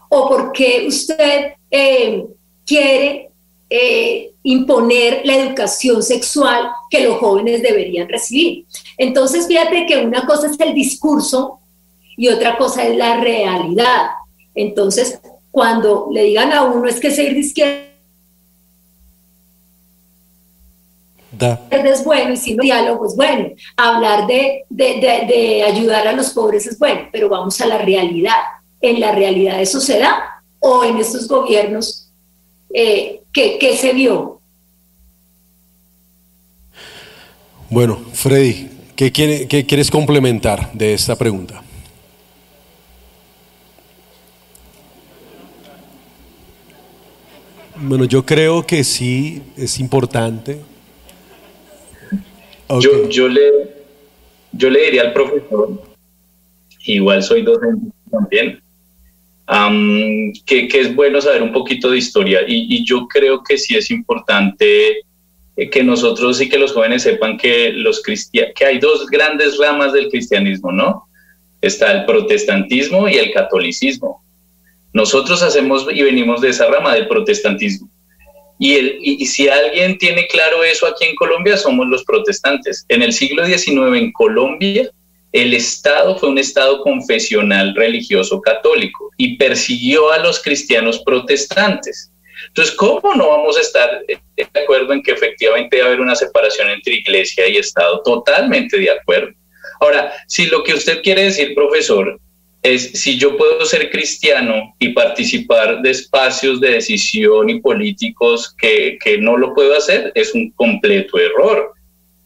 O por qué usted eh, quiere eh, imponer la educación sexual que los jóvenes deberían recibir. Entonces, fíjate que una cosa es el discurso y otra cosa es la realidad. Entonces, cuando le digan a uno es que ser de izquierda es bueno y si no diálogo es bueno. Hablar de, de, ayudar a los pobres es bueno, pero vamos a la realidad. En la realidad eso se da o en estos gobiernos eh, ¿qué, se vio. Bueno, Freddy, ¿qué, ¿qué quieres complementar de esta pregunta? Bueno, yo creo que sí es importante yo, yo, le, yo le diría al profesor, igual soy docente también, que, que, es bueno saber un poquito de historia y, y, yo creo que sí es importante eh, que nosotros y que los jóvenes sepan que, los que hay dos grandes ramas del cristianismo, ¿no? Está el protestantismo y el catolicismo. Nosotros hacemos y venimos de esa rama del protestantismo. Y, el, y, si alguien tiene claro eso aquí en Colombia, somos los protestantes. En el siglo XIX en Colombia, el Estado fue un Estado confesional religioso católico y persiguió a los cristianos protestantes. Entonces, ¿cómo no vamos a estar de acuerdo en que efectivamente debe haber una separación entre iglesia y Estado? Totalmente de acuerdo. Ahora, si lo que usted quiere decir, profesor, es si yo puedo ser cristiano y participar de espacios de decisión y políticos que, que no lo puedo hacer, es un completo error.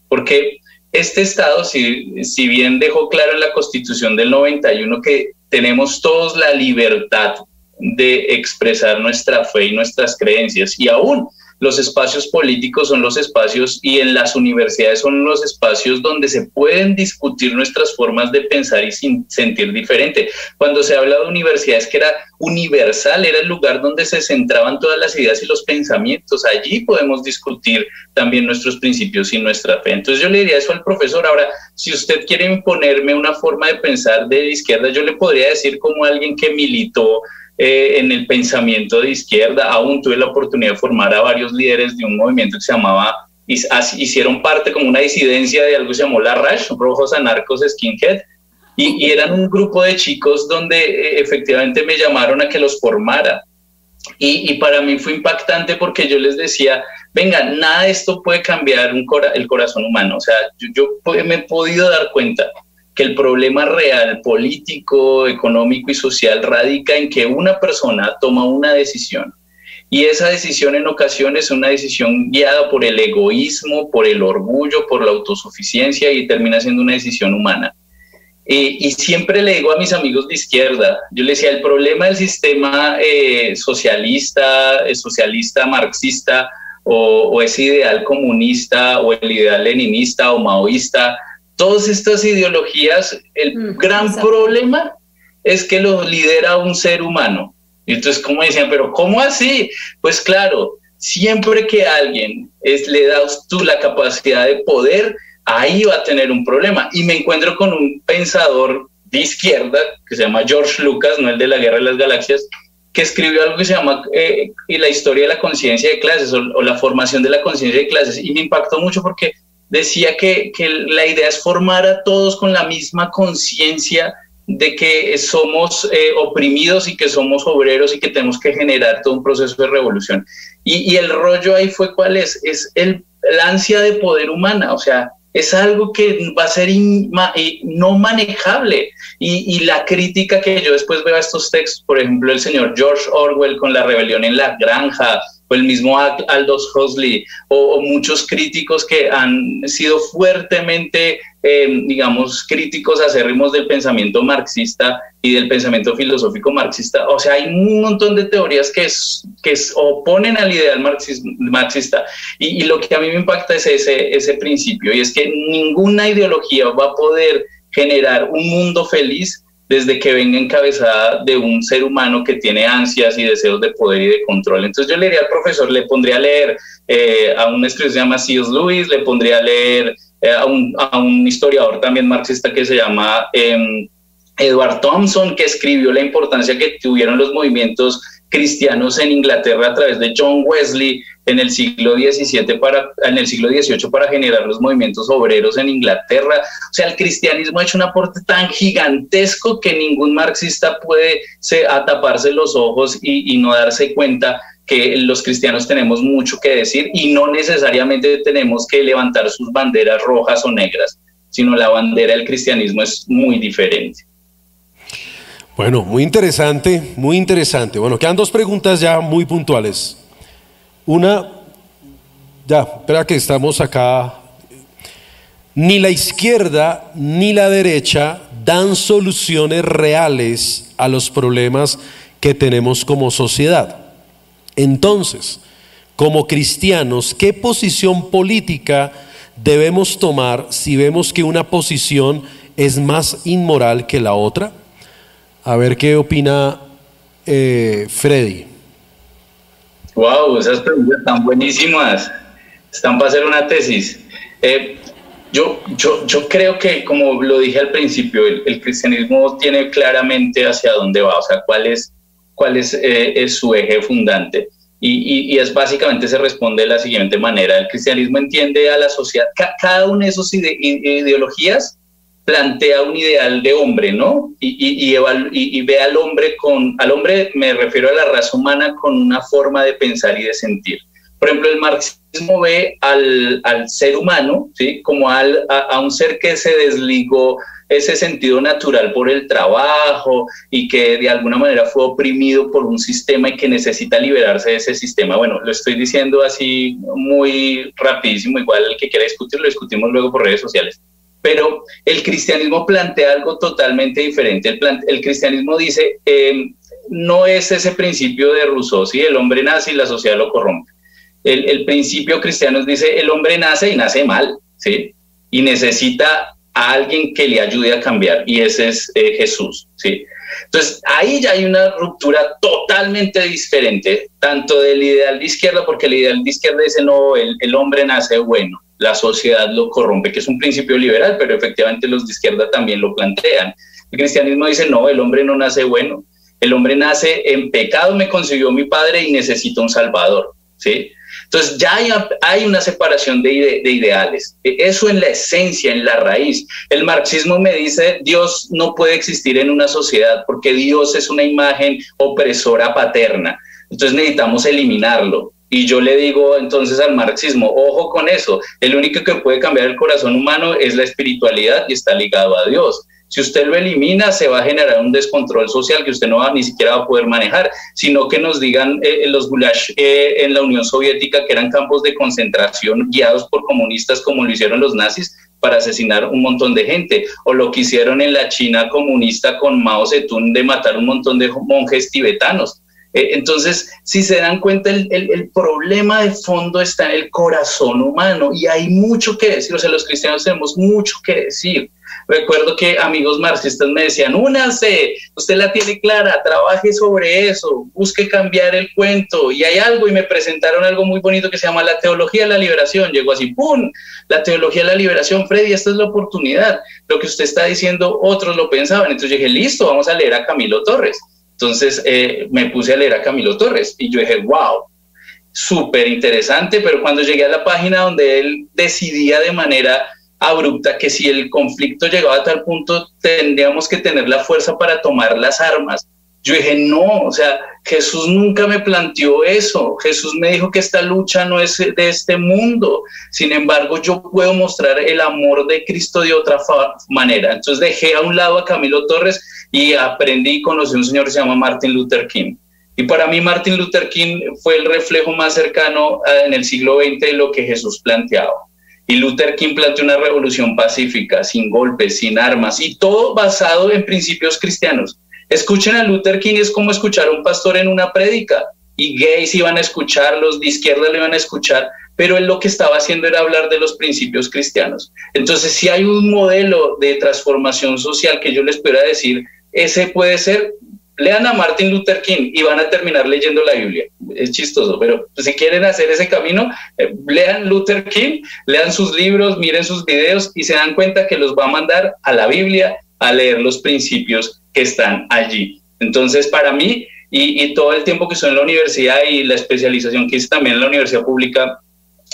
Porque este Estado, si, si bien dejó claro en la Constitución del 91 que tenemos todos la libertad de expresar nuestra fe y nuestras creencias, y aún los espacios políticos son los espacios y en las universidades son los espacios donde se pueden discutir nuestras formas de pensar y sin sentir diferente. Cuando se habla de universidades que era universal, era el lugar donde se centraban todas las ideas y los pensamientos. Allí podemos discutir también nuestros principios y nuestra fe. Entonces yo le diría eso al profesor. Ahora, si usted quiere imponerme una forma de pensar de izquierda, yo le podría decir como alguien que militó eh, en el pensamiento de izquierda. Aún tuve la oportunidad de formar a varios líderes de un movimiento que se llamaba, hicieron parte como una disidencia de algo que se llamó la RASH, Rojos Anarcos Skinhead, y, eran un grupo de chicos donde eh, efectivamente me llamaron a que los formara. Y, para mí fue impactante porque yo les decía, venga, nada de esto puede cambiar un el corazón humano. O sea, yo, yo me he podido dar cuenta que el problema real, político, económico y social radica en que una persona toma una decisión y esa decisión en ocasiones es una decisión guiada por el egoísmo, por el orgullo, por la autosuficiencia y termina siendo una decisión humana. y siempre le digo a mis amigos de izquierda, yo les decía, el problema del sistema eh, socialista, eh, socialista, marxista, o, ese ideal comunista o el ideal leninista o maoísta, todas estas ideologías, el mm, gran problema es que lo lidera un ser humano. Y entonces, como decían, pero ¿cómo así? Pues claro, siempre que alguien es, le da tú la capacidad de poder, ahí va a tener un problema. Y me encuentro con un pensador de izquierda que se llama George Lucas, no el de la Guerra de las Galaxias, que escribió algo que se llama eh, La historia de la conciencia de clases o, la formación de la conciencia de clases. Y me impactó mucho porque decía que, que la idea es formar a todos con la misma conciencia de que somos eh, oprimidos y que somos obreros y que tenemos que generar todo un proceso de revolución. Y, el rollo ahí fue cuál es, es el, ansia de poder humana, o sea, es algo que va a ser no manejable. Y, y, la crítica que yo después veo a estos textos, por ejemplo, el señor George Orwell con la rebelión en la granja, o el mismo Aldous Huxley, o, muchos críticos que han sido fuertemente, eh, digamos, críticos acérrimos del pensamiento marxista y del pensamiento filosófico marxista. O sea, hay un montón de teorías que, que oponen al ideal marxista. Y, y, lo que a mí me impacta es ese, ese principio, y es que ninguna ideología va a poder generar un mundo feliz desde que venga encabezada de un ser humano que tiene ansias y deseos de poder y de control. Entonces yo le diría al profesor, le pondría a leer eh, a un escritor que se llama C.S. Lewis, le pondría a leer eh, a, un, a, un, historiador también marxista que se llama em, Edward Thompson, que escribió la importancia que tuvieron los movimientos cristianos en Inglaterra a través de John Wesley en el siglo XVII para, en el siglo XVIII para generar los movimientos obreros en Inglaterra. O sea, el cristianismo ha hecho un aporte tan gigantesco que ningún marxista puede se, taparse los ojos y, y no darse cuenta que los cristianos tenemos mucho que decir y no necesariamente tenemos que levantar sus banderas rojas o negras, sino la bandera del cristianismo es muy diferente. Bueno, muy interesante, muy interesante. Bueno, quedan dos preguntas ya muy puntuales. Una, ya, espera que estamos acá. Ni la izquierda ni la derecha dan soluciones reales a los problemas que tenemos como sociedad. Entonces, como cristianos, ¿qué posición política debemos tomar si vemos que una posición es más inmoral que la otra? A ver qué opina eh, Freddy. Wow, esas preguntas están buenísimas. Están para hacer una tesis. Eh, yo, yo, yo creo que, como lo dije al principio, el, cristianismo tiene claramente hacia dónde va, o sea, cuál es, cuál es, eh, su eje fundante. Y, y, es básicamente se responde de la siguiente manera. El cristianismo entiende a la sociedad, cada una de esas ideologías plantea un ideal de hombre, ¿no? Y, ve al hombre con, al hombre me refiero a la raza humana con una forma de pensar y de sentir. Por ejemplo, el marxismo ve al, al ser humano, ¿sí? Como al, a, un ser que se desligó ese sentido natural por el trabajo y que de alguna manera fue oprimido por un sistema y que necesita liberarse de ese sistema. Bueno, lo estoy diciendo así muy rapidísimo, igual el que quiera discutir lo discutimos luego por redes sociales. Pero el cristianismo plantea algo totalmente diferente. El, el cristianismo dice, em, no es ese principio de Rousseau, ¿sí? el hombre nace y la sociedad lo corrompe. El, el, principio cristiano dice, el hombre nace y nace mal, ¿sí? y necesita a alguien que le ayude a cambiar, y ese es eh, Jesús. ¿sí? Entonces, ahí ya hay una ruptura totalmente diferente, tanto del ideal de izquierda, porque el ideal de izquierda dice, no, el, el hombre nace bueno, la sociedad lo corrompe, que es un principio liberal, pero efectivamente los de izquierda también lo plantean. El cristianismo dice, no, el hombre no nace bueno, el hombre nace en pecado, me concibió mi padre y necesita un salvador, ¿sí? Entonces ya hay, una separación de, de, ideales. Eso en la esencia, en la raíz. El marxismo me dice, Dios no puede existir en una sociedad porque Dios es una imagen opresora paterna. Entonces necesitamos eliminarlo. Y yo le digo entonces al marxismo, ojo con eso, el único que puede cambiar el corazón humano es la espiritualidad y está ligado a Dios. Si usted lo elimina, se va a generar un descontrol social que usted no va, ni siquiera va a poder manejar, sino que nos digan eh, los gulash eh, en la Unión Soviética que eran campos de concentración guiados por comunistas como lo hicieron los nazis para asesinar un montón de gente, o lo que hicieron en la China comunista con Mao Zedong de matar un montón de monjes tibetanos Eh, entonces, si se dan cuenta, el, el, problema de fondo está en el corazón humano y hay mucho que decir, o sea, los cristianos tenemos mucho que decir. Recuerdo que amigos marxistas me decían, únase, usted la tiene clara, trabaje sobre eso, busque cambiar el cuento. Y hay algo, y me presentaron algo muy bonito que se llama la teología de la liberación. Llegó así, ¡pum! La teología de la liberación, Freddy, esta es la oportunidad. Lo que usted está diciendo, otros lo pensaban. Entonces dije, listo, vamos a leer a Camilo Torres. Entonces eh, me puse a leer a Camilo Torres y yo dije, wow, súper interesante, pero cuando llegué a la página donde él decidía de manera abrupta que si el conflicto llegaba a tal punto tendríamos que tener la fuerza para tomar las armas. Yo dije, no, o sea, Jesús nunca me planteó eso. Jesús me dijo que esta lucha no es de este mundo. Sin embargo, yo puedo mostrar el amor de Cristo de otra manera. Entonces dejé a un lado a Camilo Torres y aprendí y conocí a un señor que se llama Martin Luther King. Y para mí Martin Luther King fue el reflejo más cercano eh, en el siglo XX de lo que Jesús planteaba. Y Luther King planteó una revolución pacífica, sin golpes, sin armas, y todo basado en principios cristianos. Escuchen a Luther King, es como escuchar a un pastor en una prédica, y gays iban a escucharlos, de izquierda le iban a escuchar, pero él lo que estaba haciendo era hablar de los principios cristianos. Entonces, si hay un modelo de transformación social que yo les pueda decir, ese puede ser lean a Martin Luther King y van a terminar leyendo la Biblia. Es chistoso, pero si quieren hacer ese camino, eh, lean Luther King, lean sus libros, miren sus videos y se dan cuenta que los va a mandar a la Biblia a leer los principios que están allí. Entonces, para mí, y, todo el tiempo que estoy en la universidad y la especialización que hice también en la universidad pública,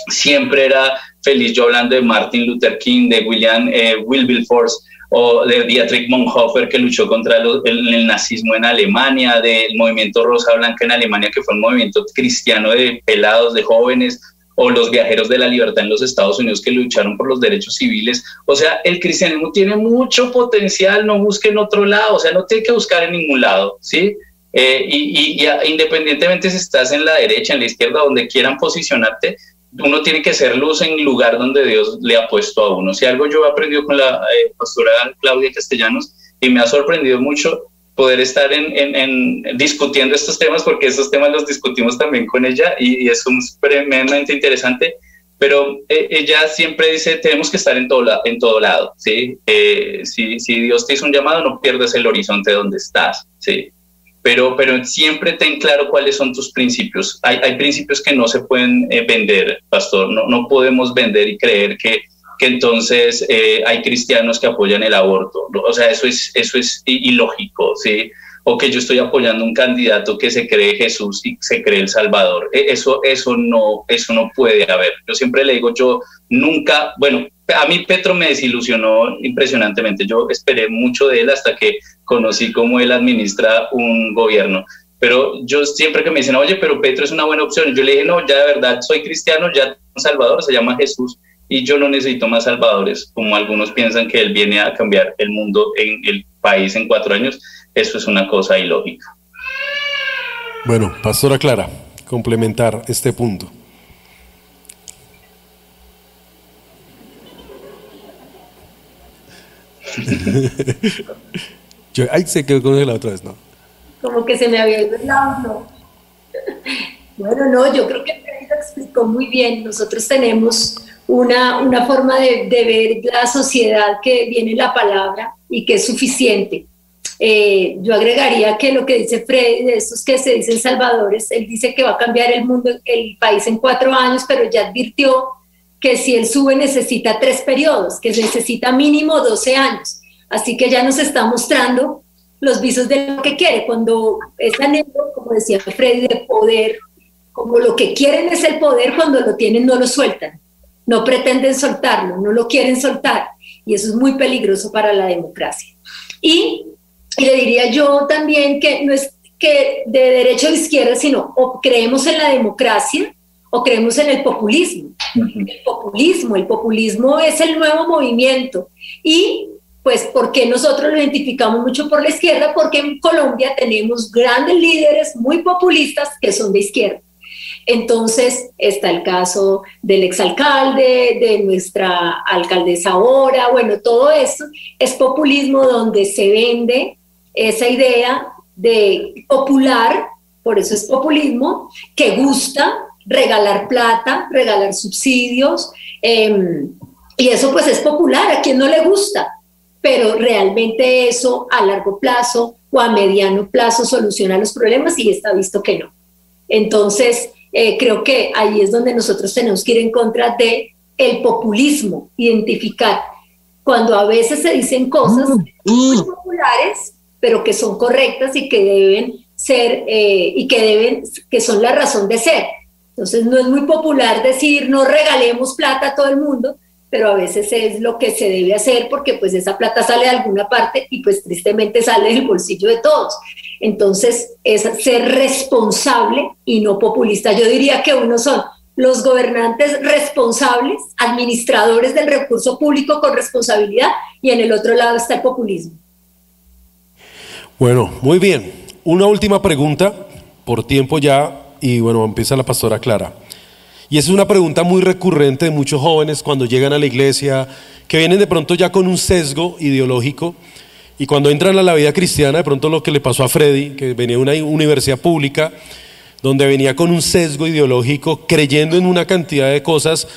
siempre era feliz yo hablando de Martin Luther King, de William eh, Wilberforce, o de Dietrich Bonhoeffer que luchó contra el, nazismo en Alemania, del movimiento Rosa Blanca en Alemania, que fue un movimiento cristiano de pelados, de jóvenes, o los viajeros de la libertad en los Estados Unidos que lucharon por los derechos civiles. O sea, el cristianismo tiene mucho potencial, no busque en otro lado, o sea, no tiene que buscar en ningún lado, ¿sí? Eh, y, y independientemente si estás en la derecha, en la izquierda, donde quieran posicionarte, uno tiene que ser luz en lugar donde Dios le ha puesto a uno. Si algo yo he aprendido con la eh, pastora Claudia Castellanos y me ha sorprendido mucho poder estar en, discutiendo estos temas, porque estos temas los discutimos también con ella y, es un, tremendamente interesante, pero eh, ella siempre dice, tenemos que estar en todo, en todo lado, ¿sí? Eh, si, si Dios te hizo un llamado, no pierdas el horizonte donde estás, ¿sí? Pero, pero siempre ten claro cuáles son tus principios. Hay, hay principios que no se pueden eh, vender, pastor, no, no podemos vender y creer que, que entonces eh, hay cristianos que apoyan el aborto. O sea, eso es, eso es ilógico, ¿sí? O que yo estoy apoyando un candidato que se cree Jesús y se cree el Salvador. E, eso, eso, no, eso no puede haber. Yo siempre le digo, yo nunca, bueno, a mí Petro me desilusionó impresionantemente. Yo esperé mucho de él hasta que conocí cómo él administra un gobierno. Pero yo siempre que me dicen, oye, pero Petro es una buena opción, yo le dije, no, ya de verdad soy cristiano, ya un Salvador se llama Jesús y yo no necesito más salvadores, como algunos piensan que él viene a cambiar el mundo en el país en cuatro años. Eso es una cosa ilógica. Bueno, Pastora Clara, complementar este punto. <laughs> Yo, ay, quedó con la otra vez, ¿no? Como que se me había ido el audio. Bueno, no, yo creo que lo explicó muy bien. Nosotros tenemos una, una forma de, de, ver la sociedad que viene la palabra y que es suficiente. Eh, yo agregaría que lo que dice Freddy, de estos que se dicen salvadores, él dice que va a cambiar el mundo, el país en cuatro años, pero ya advirtió que si él sube necesita tres periodos, que necesita mínimo 12 años. Así que ya nos está mostrando los visos de lo que quiere. Cuando es anhelo, como decía Freddy, de poder, como lo que quieren es el poder, cuando lo tienen no lo sueltan. No pretenden soltarlo, no lo quieren soltar. Y eso es muy peligroso para la democracia. Y, y le diría yo también que no es que de derecha o izquierda, sino o creemos en la democracia o creemos en el populismo. El populismo, el populismo es el nuevo movimiento. Y pues, ¿por qué nosotros lo identificamos mucho por la izquierda? Porque en Colombia tenemos grandes líderes muy populistas que son de izquierda. Entonces está el caso del exalcalde, de nuestra alcaldesa ahora, bueno, todo eso es populismo donde se vende esa idea de popular por eso es populismo, que gusta regalar plata, regalar subsidios, em, y eso pues es popular, a quien no le gusta, pero realmente eso a largo plazo o a mediano plazo soluciona los problemas y está visto que no. Entonces, eh, creo que ahí es donde nosotros tenemos que ir en contra de el populismo, identificar cuando a veces se dicen cosas mm, muy mm. populares, pero que son correctas y que deben ser eh, y que deben que son la razón de ser. Entonces no es muy popular decir no regalemos plata a todo el mundo, pero a veces es lo que se debe hacer porque pues esa plata sale de alguna parte y pues tristemente sale del bolsillo de todos. Entonces es ser responsable y no populista. Yo diría que uno son los gobernantes responsables, administradores del recurso público con responsabilidad y en el otro lado está el populismo. Bueno, muy bien. Una última pregunta por tiempo ya y bueno, empieza la pastora Clara. Y esa es una pregunta muy recurrente de muchos jóvenes cuando llegan a la iglesia, que vienen de pronto ya con un sesgo ideológico y cuando entran a la vida cristiana, de pronto lo que le pasó a Freddy, que venía de una universidad pública, donde venía con un sesgo ideológico, creyendo en una cantidad de cosas.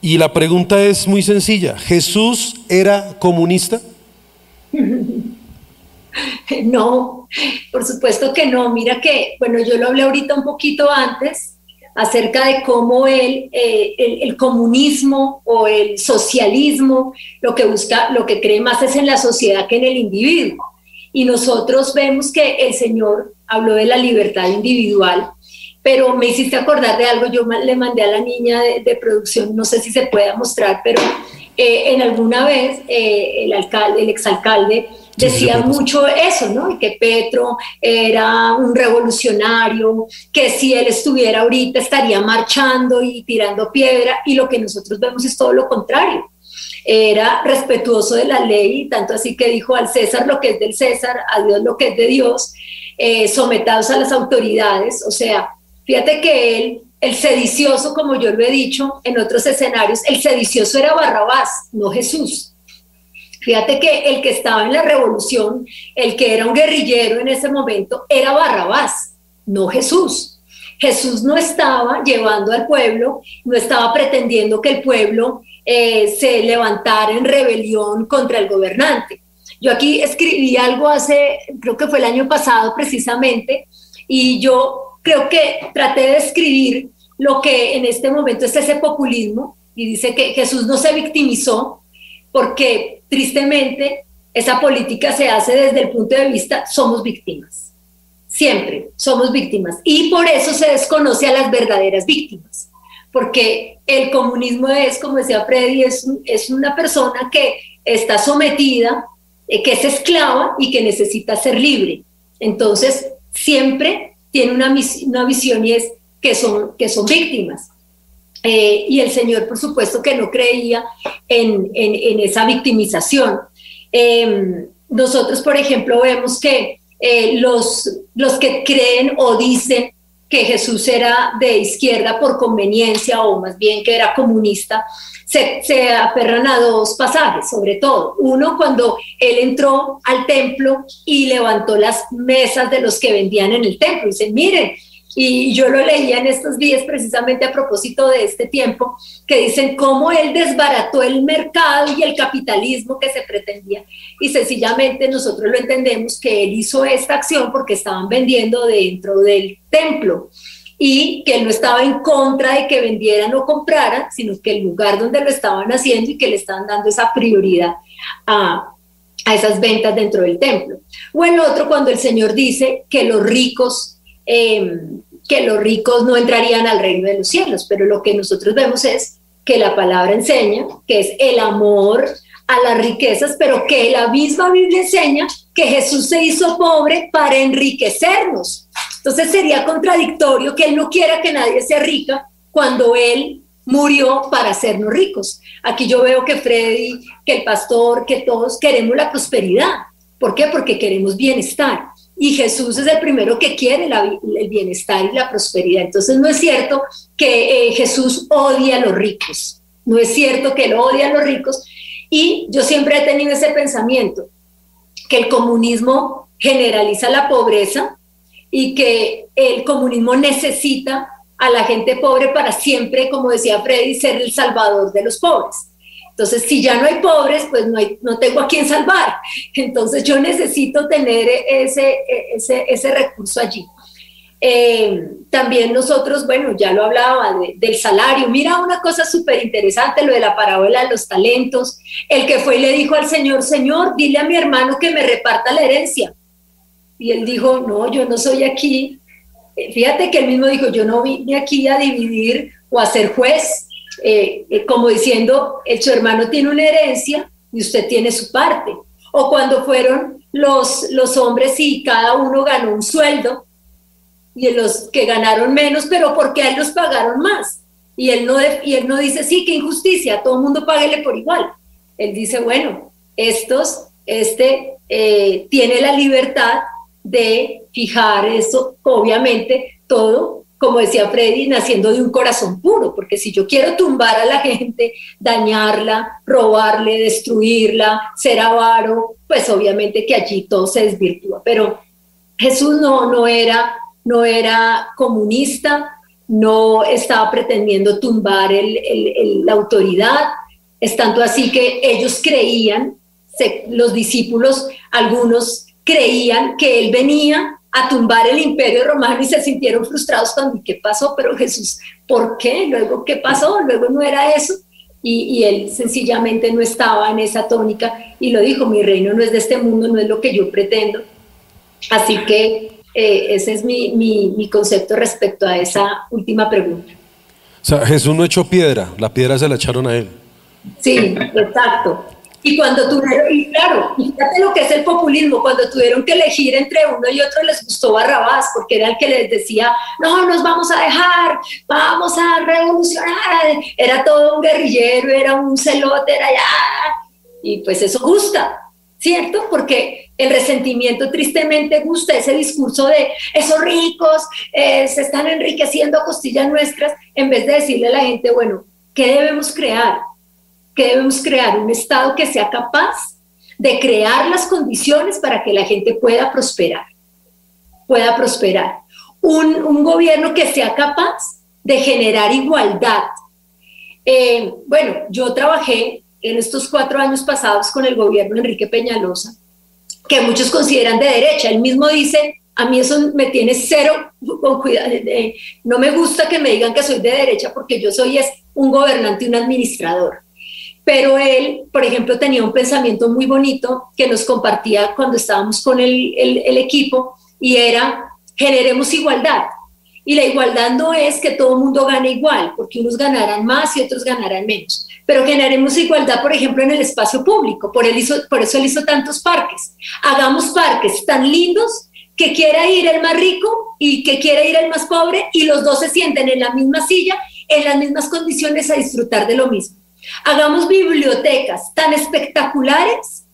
Y la pregunta es muy sencilla, ¿Jesús era comunista? <laughs> <laughs> No, por supuesto que no. Mira que, bueno, yo lo hablé ahorita un poquito antes, acerca de cómo el, eh, el, comunismo o el socialismo lo que busca, lo que cree más es en la sociedad que en el individuo. Y nosotros vemos que el Señor habló de la libertad individual, pero me hiciste acordar de algo, yo le mandé a la niña de, producción, no sé si se pueda mostrar, pero eh, en alguna vez eh, el alcalde, el exalcalde, decía mucho eso, ¿no? Que Petro era un revolucionario, que si él estuviera ahorita estaría marchando y tirando piedra, y lo que nosotros vemos es todo lo contrario. Era respetuoso de la ley, tanto así que dijo al César lo que es del César, a Dios lo que es de Dios, eh, sometados a las autoridades. O sea, fíjate que él, el sedicioso, como yo lo he dicho en otros escenarios, el sedicioso era Barrabás, no Jesús. Fíjate que el que estaba en la revolución, el que era un guerrillero en ese momento, era Barrabás, no Jesús. Jesús no estaba llevando al pueblo, no estaba pretendiendo que el pueblo eh, se levantara en rebelión contra el gobernante. Yo aquí escribí algo hace, creo que fue el año pasado precisamente, y yo creo que traté de escribir lo que en este momento es ese populismo, y dice que Jesús no se victimizó, porque tristemente esa política se hace desde el punto de vista somos víctimas. Siempre somos víctimas. Y por eso se desconoce a las verdaderas víctimas. Porque el comunismo es, como decía Freddy, es, es una persona que está sometida, eh, que es esclava y que necesita ser libre. Entonces, siempre tiene una, una visión y es que son, que son víctimas. Eh, y el Señor, por supuesto, que no creía en, esa victimización. Em, nosotros, por ejemplo, vemos que eh, los, que creen o dicen que Jesús era de izquierda por conveniencia o más bien que era comunista, se, se, aferran a dos pasajes, sobre todo. Uno, cuando él entró al templo y levantó las mesas de los que vendían en el templo. Dicen, miren, y yo lo leía en estos días precisamente a propósito de este tiempo, que dicen cómo él desbarató el mercado y el capitalismo que se pretendía. Y sencillamente nosotros lo entendemos que él hizo esta acción porque estaban vendiendo dentro del templo y que él no estaba en contra de que vendieran o compraran, sino que el lugar donde lo estaban haciendo y que le estaban dando esa prioridad a, a esas ventas dentro del templo. O el otro cuando el Señor dice que los ricos Em, que los ricos no entrarían al reino de los cielos, pero lo que nosotros vemos es que la palabra enseña que es el amor a las riquezas, pero que la misma Biblia enseña que Jesús se hizo pobre para enriquecernos. Entonces sería contradictorio que Él no quiera que nadie sea rica cuando Él murió para hacernos ricos. Aquí yo veo que Freddy, que el pastor, que todos queremos la prosperidad. ¿Por qué? Porque queremos bienestar. Y Jesús es el primero que quiere el bienestar y la prosperidad. Entonces no es cierto que eh, Jesús odia a los ricos. No es cierto que él odia a los ricos. Y yo siempre he tenido ese pensamiento, que el comunismo generaliza la pobreza, y que el comunismo necesita a la gente pobre para siempre, como decía Freddy, ser el salvador de los pobres. Entonces, si ya no hay pobres, pues no, hay, no tengo a quién salvar. Entonces, yo necesito tener ese, ese, ese recurso allí. Eh, también nosotros, bueno, ya lo hablaba del salario. Mira una cosa súper interesante, lo de la parábola de los talentos. El que fue y le dijo al Señor, Señor, dile a mi hermano que me reparta la herencia. Y él dijo, no, yo no soy aquí. Eh, fíjate que él mismo dijo, yo no vine aquí a dividir o a ser juez, eh, como diciendo, su hermano tiene una herencia y usted tiene su parte. O cuando fueron los, los hombres y cada uno ganó un sueldo, y los que ganaron menos, pero porque a él los pagaron más. Y él no, y él no dice, sí, qué injusticia, todo el mundo páguele por igual. Él dice, bueno, estos, este eh, tiene la libertad de fijar eso, obviamente, todo, como decía Freddy, naciendo de un corazón puro, porque si yo quiero tumbar a la gente, dañarla, robarle, destruirla, ser avaro, pues obviamente que allí todo se desvirtúa. Pero Jesús no, no era no era comunista, no estaba pretendiendo tumbar la autoridad, es tanto así que ellos creían, los discípulos, algunos creían que él venía a tumbar el imperio romano y se sintieron frustrados cuando, ¿qué pasó? Pero Jesús, ¿por qué? Luego, ¿qué pasó? Luego no era eso. Y, y, él sencillamente no estaba en esa tónica y lo dijo, mi reino no es de este mundo, no es lo que yo pretendo. Así que eh, ese es mi, mi, concepto respecto a esa última pregunta. O sea, Jesús no echó piedra, la piedra se la echaron a él. Sí, exacto. Y cuando tuvieron, y claro, fíjate lo que es el populismo, cuando tuvieron que elegir entre uno y otro les gustó Barrabás, porque era el que les decía, no, nos vamos a dejar, vamos a revolucionar, era todo un guerrillero, era un celote, era ya, y pues eso gusta, ¿cierto? Porque el resentimiento tristemente gusta ese discurso de esos ricos eh, se están enriqueciendo a costillas nuestras, en vez de decirle a la gente, bueno, ¿qué debemos crear? ¿Qué debemos crear? Un Estado que sea capaz de crear las condiciones para que la gente pueda prosperar, pueda prosperar. Un, un gobierno que sea capaz de generar igualdad. Eh, bueno, yo trabajé en estos cuatro años pasados con el gobierno de Enrique Peñalosa que muchos consideran de derecha. Él mismo dice, a mí eso me tiene cero con cuidado, no me gusta que me digan que soy de derecha porque yo soy es un gobernante, un administrador. Pero él, por ejemplo, tenía un pensamiento muy bonito que nos compartía cuando estábamos con el, equipo y era, generemos igualdad. Y la igualdad no es que todo el mundo gane igual, porque unos ganarán más y otros ganarán menos pero generemos igualdad, por ejemplo, en el espacio público. Por, él hizo, por eso él hizo tantos parques. Hagamos parques tan lindos que quiera ir el más rico y que quiera ir el más pobre y los dos se sienten en la misma silla, en las mismas condiciones a disfrutar de lo mismo. Hagamos bibliotecas tan espectaculares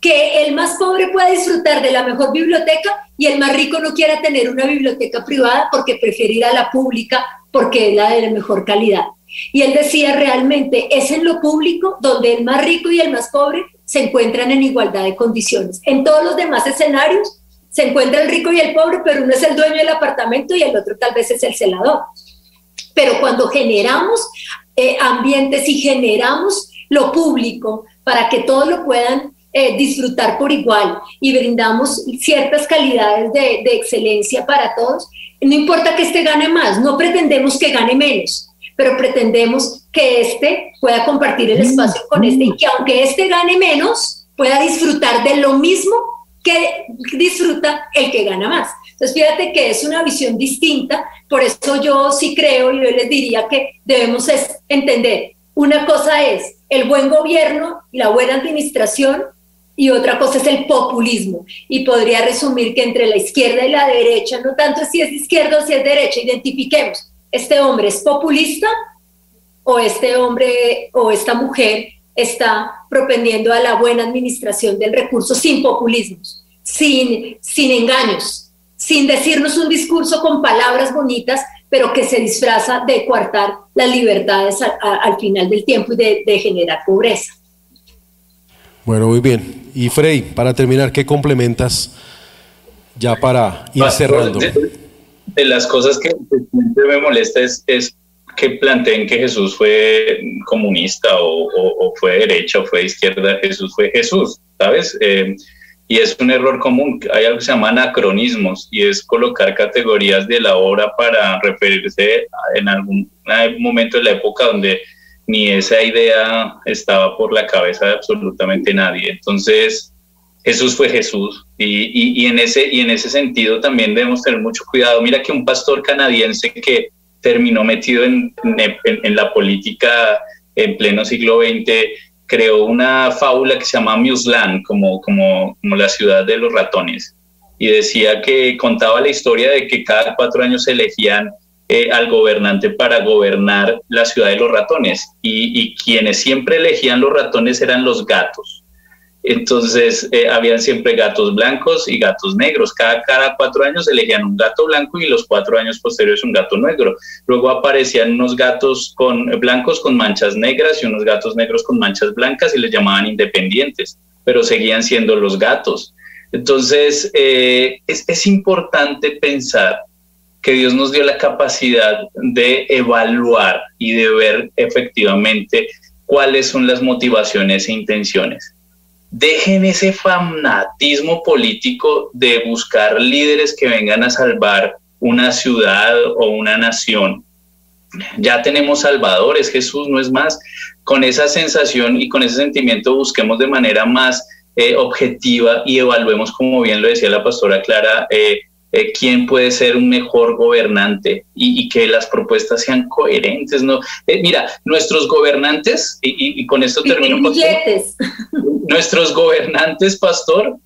que el más pobre pueda disfrutar de la mejor biblioteca y el más rico no quiera tener una biblioteca privada porque prefiere ir a la pública porque es la de mejor calidad. Y él decía realmente, es en lo público donde el más rico y el más pobre se encuentran en igualdad de condiciones. En todos los demás escenarios se encuentra el rico y el pobre, pero uno es el dueño del apartamento y el otro tal vez es el celador. Pero cuando generamos eh, ambientes y generamos lo público para que todos lo puedan eh, disfrutar por igual y brindamos ciertas calidades de, de excelencia para todos, no importa que este gane más, no pretendemos que gane menos pero pretendemos que este pueda compartir el mm, espacio con este y mm. que aunque este gane menos, pueda disfrutar de lo mismo que disfruta el que gana más. Entonces, fíjate que es una visión distinta, por eso yo sí creo y yo les diría que debemos entender, una cosa es el buen gobierno y la buena administración y otra cosa es el populismo. Y podría resumir que entre la izquierda y la derecha, no tanto si es izquierda o si es derecha, identifiquemos este hombre es populista o este hombre o esta mujer está propendiendo a la buena administración del recurso sin populismos, sin, sin engaños, sin decirnos un discurso con palabras bonitas, pero que se disfraza de coartar las libertades al final del tiempo y de, de generar pobreza. Bueno, muy bien. Y Frey, para terminar, ¿qué complementas ya para ir cerrando. De, las cosas que siempre me molesta es, es que planteen que Jesús fue comunista o, fue derecha o fue izquierda. Jesús fue Jesús, ¿sabes? Eh, y es un error común. Hay algo que se llama anacronismos y es colocar categorías de la obra para referirse en algún momento de la época donde ni esa idea estaba por la cabeza de absolutamente nadie. Entonces, Jesús fue Jesús y, y, en ese, y en ese sentido también debemos tener mucho cuidado. Mira que un pastor canadiense que terminó metido en, en, la política en pleno siglo XX creó una fábula que se llama Museland, como, como, como la ciudad de los ratones, y decía que contaba la historia de que cada cuatro años elegían eh, al gobernante para gobernar la ciudad de los ratones, y quienes siempre elegían los ratones eran los gatos entonces, eh, habían siempre gatos blancos y gatos negros. Cada, cada cuatro años elegían un gato blanco y los cuatro años posteriores un gato negro. Luego aparecían unos gatos con, blancos con manchas negras y unos gatos negros con manchas blancas y les llamaban independientes, pero seguían siendo los gatos. Entonces, eh, es, es importante pensar que Dios nos dio la capacidad de evaluar y de ver efectivamente cuáles son las motivaciones e intenciones dejen ese fanatismo político de buscar líderes que vengan a salvar una ciudad o una nación. Ya tenemos salvadores, Jesús no es más. Con esa sensación y con ese sentimiento busquemos de manera más eh, objetiva y evaluemos, como bien lo decía la pastora Clara, eh, eh, quién puede ser un mejor gobernante y, que las propuestas sean coherentes. ¿no? Eh, mira, nuestros gobernantes, y, con esto termino. nuestros gobernantes, pastor,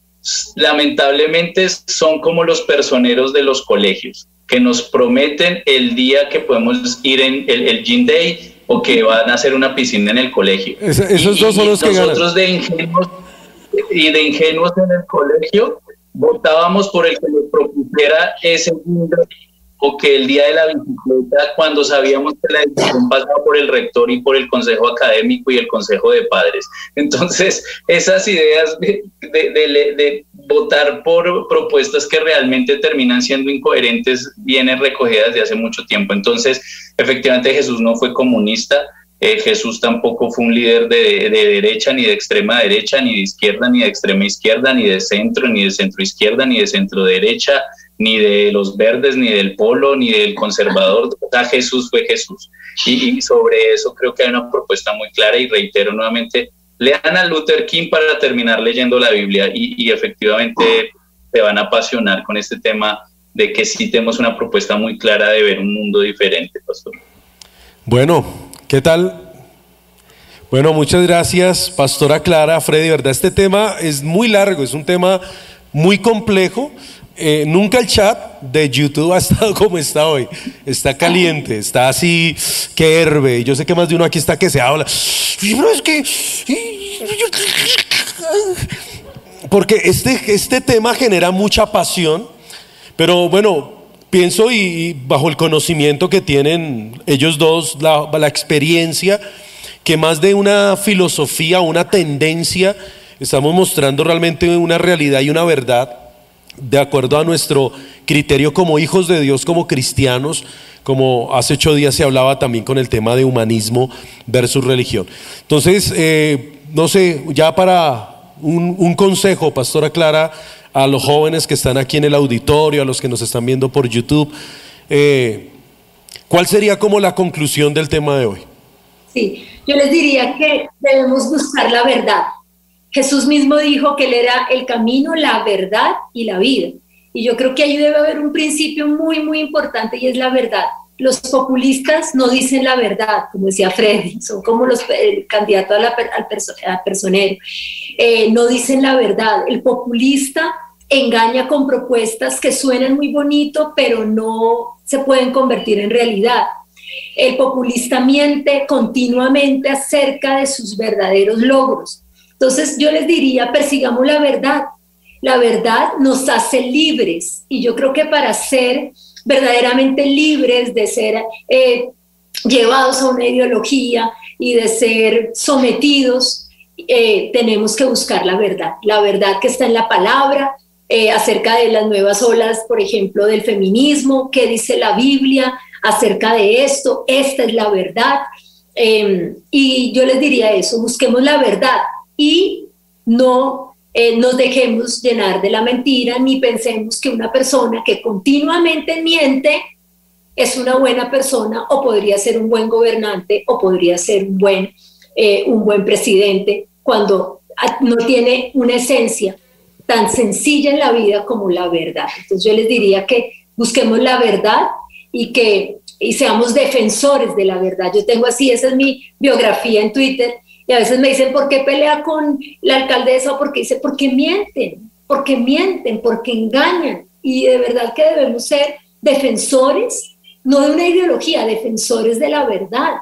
lamentablemente son como los personeros de los colegios, que nos prometen el día que podemos ir en el, el Gym Day o que van a hacer una piscina en el colegio. esos dos son los que nosotros de ingenuos y de ingenuos en el colegio votábamos por el que nos propusiera ese mundo o que el día de la bicicleta, cuando sabíamos que la decisión pasaba por el rector y por el consejo académico y el consejo de padres. Entonces, esas ideas de, de, votar por propuestas que realmente terminan siendo incoherentes vienen recogidas de hace mucho tiempo. Entonces, efectivamente, Jesús no fue comunista, eh, Jesús tampoco fue un líder de, derecha, ni de extrema derecha, ni de izquierda, ni de extrema izquierda, ni de centro, ni de centro izquierda, ni de centro derecha, ni de los verdes, ni del polo, ni del conservador. Jesús fue Jesús. Y, sobre eso creo que hay una propuesta muy clara y reitero nuevamente, lean a Luther King para terminar leyendo la Biblia y, y efectivamente se van a apasionar con este tema de que sí tenemos una propuesta muy clara de ver un mundo diferente, pastor. Bueno, ¿Qué tal? Bueno, muchas gracias, Pastora Clara, Freddy, ¿verdad? Este tema es muy largo, es un tema muy complejo. Eh, nunca el chat de YouTube <laughs> ha estado como está hoy. Está caliente, está así que herve. Yo sé que más de uno aquí está que se habla. es que. <laughs> Porque este, este tema genera mucha pasión. Pero bueno, Pienso y, bajo el conocimiento que tienen ellos dos, la, la experiencia, que más de una filosofía, una tendencia, estamos mostrando realmente una realidad y una verdad de acuerdo a nuestro criterio como hijos de Dios, como cristianos, como hace ocho días se hablaba también con el tema de humanismo versus religión. Entonces, eh, no sé, ya para un, un consejo, Pastora Clara, a los jóvenes que están aquí en el auditorio, a los que nos están viendo por YouTube. Eh, ¿Cuál sería como la conclusión del tema de hoy? Sí, yo les diría que debemos buscar la verdad. Jesús mismo dijo que Él era el camino, la verdad y la vida. Y yo creo que ahí debe haber un principio muy, muy importante y es la verdad. Los populistas no dicen la verdad, como decía Freddy, son como los candidatos al, al, personero. Eh, no dicen la verdad. El populista engaña con propuestas que suenan muy bonito, pero no se pueden convertir en realidad. El populista miente continuamente acerca de sus verdaderos logros. Entonces yo les diría, persigamos la verdad. La verdad nos hace libres y yo creo que para ser verdaderamente libres de ser eh, llevados a una ideología y de ser sometidos, eh, tenemos que buscar la verdad, la verdad que está en la palabra, eh, acerca de las nuevas olas, por ejemplo, del feminismo, qué dice la Biblia acerca de esto, esta es la verdad. Em, y yo les diría eso, busquemos la verdad y no eh, nos dejemos llenar de la mentira ni pensemos que una persona que continuamente miente es una buena persona o podría ser un buen gobernante o podría ser un buen, eh, un buen presidente cuando no tiene una esencia tan sencilla en la vida como la verdad. Entonces yo les diría que busquemos la verdad y que y seamos defensores de la verdad. Yo tengo así, esa es mi biografía en Twitter, y a veces me dicen, ¿por qué pelea con la alcaldesa? Porque dice, porque mienten, porque mienten, porque engañan. Y de verdad que debemos ser defensores, no de una ideología, defensores de la verdad.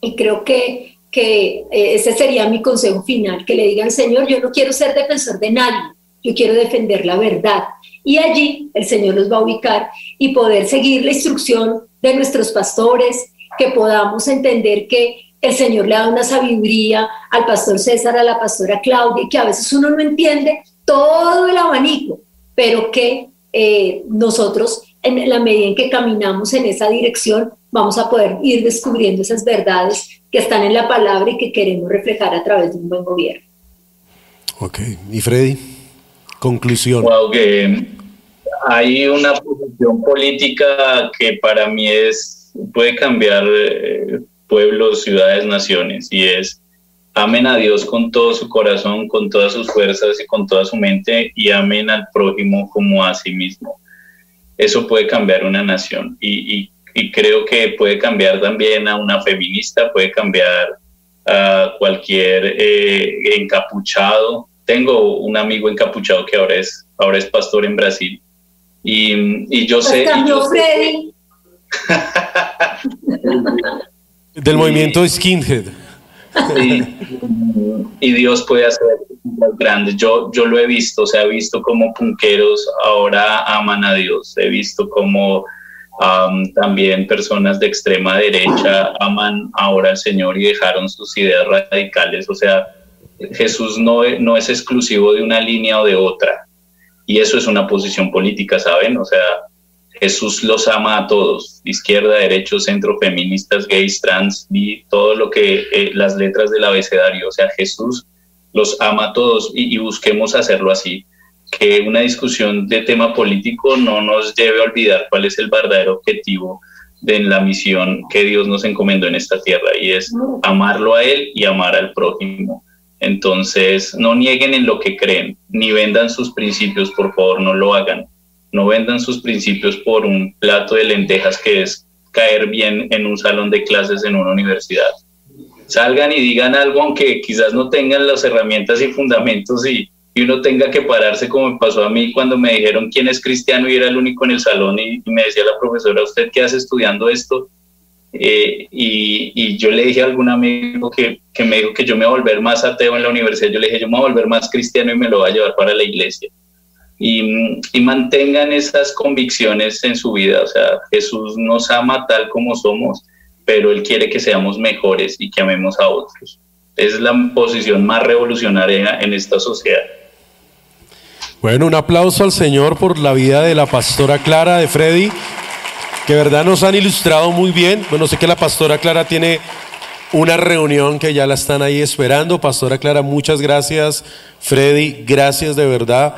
Y creo que, que eh, ese sería mi consejo final, que le digan, Señor, yo no quiero ser defensor de nadie, yo quiero defender la verdad. Y allí el Señor los va a ubicar y poder seguir la instrucción de nuestros pastores, que podamos entender que el Señor le da una sabiduría al pastor César, a la pastora Claudia, que a veces uno no entiende todo el abanico, pero que eh, nosotros, en la medida en que caminamos en esa dirección, vamos a poder ir descubriendo esas verdades que están en la palabra y que queremos reflejar a través de un buen gobierno. Ok, y Freddy, conclusión. Wow, que hay una posición política que para mí es puede cambiar eh, pueblos, ciudades, naciones, y es amen a Dios con todo su corazón, con todas sus fuerzas y con toda su mente, y amen al prójimo como a sí mismo. Eso puede cambiar una nación, y, creo que puede cambiar también a una feminista, puede cambiar a cualquier eh, encapuchado. Tengo un amigo encapuchado que ahora es, ahora es pastor en Brasil, y, yo sé... <laughs> Del movimiento Skinhead. y Dios puede hacer cosas grandes. Yo, yo lo he visto, o sea, he visto como punqueros ahora aman a Dios. He visto también personas de extrema derecha aman ahora al Señor y dejaron sus ideas radicales. O sea, Jesús no, no es exclusivo de una línea o de otra. Y eso es una posición política, ¿saben? O sea, Jesús los ama a todos, izquierda, derecho, centro, feministas, gays, trans, y todo lo que eh, las letras del abecedario, o sea, Jesús los ama a todos y, busquemos hacerlo así, que una discusión de tema político no nos lleve a olvidar cuál es el verdadero objetivo de la misión que Dios nos encomendó en esta tierra y es amarlo a Él y amar al prójimo. Entonces, no nieguen en lo que creen, ni vendan sus principios, por favor, no lo hagan no vendan sus principios por un plato de lentejas que es caer bien en un salón de clases en una universidad. Salgan y digan algo aunque quizás no tengan las herramientas y fundamentos y, uno tenga que pararse como me pasó a mí cuando me dijeron quién es cristiano y era el único en el salón y, me decía la profesora, ¿usted qué hace estudiando esto? Eh, y, yo le dije a algún amigo que, que me dijo que yo me voy a volver más ateo en la universidad, yo le dije, yo me voy a volver más cristiano y me lo voy a llevar para la iglesia y, mantengan esas convicciones en su vida. O sea, Jesús nos ama tal como somos, pero Él quiere que seamos mejores y que amemos a otros. Es la posición más revolucionaria en esta sociedad. Bueno, un aplauso al Señor por la vida de la pastora Clara, de Freddy, que verdad nos han ilustrado muy bien. Bueno, sé que la pastora Clara tiene una reunión que ya la están ahí esperando. Pastora Clara, muchas gracias. Freddy, gracias de verdad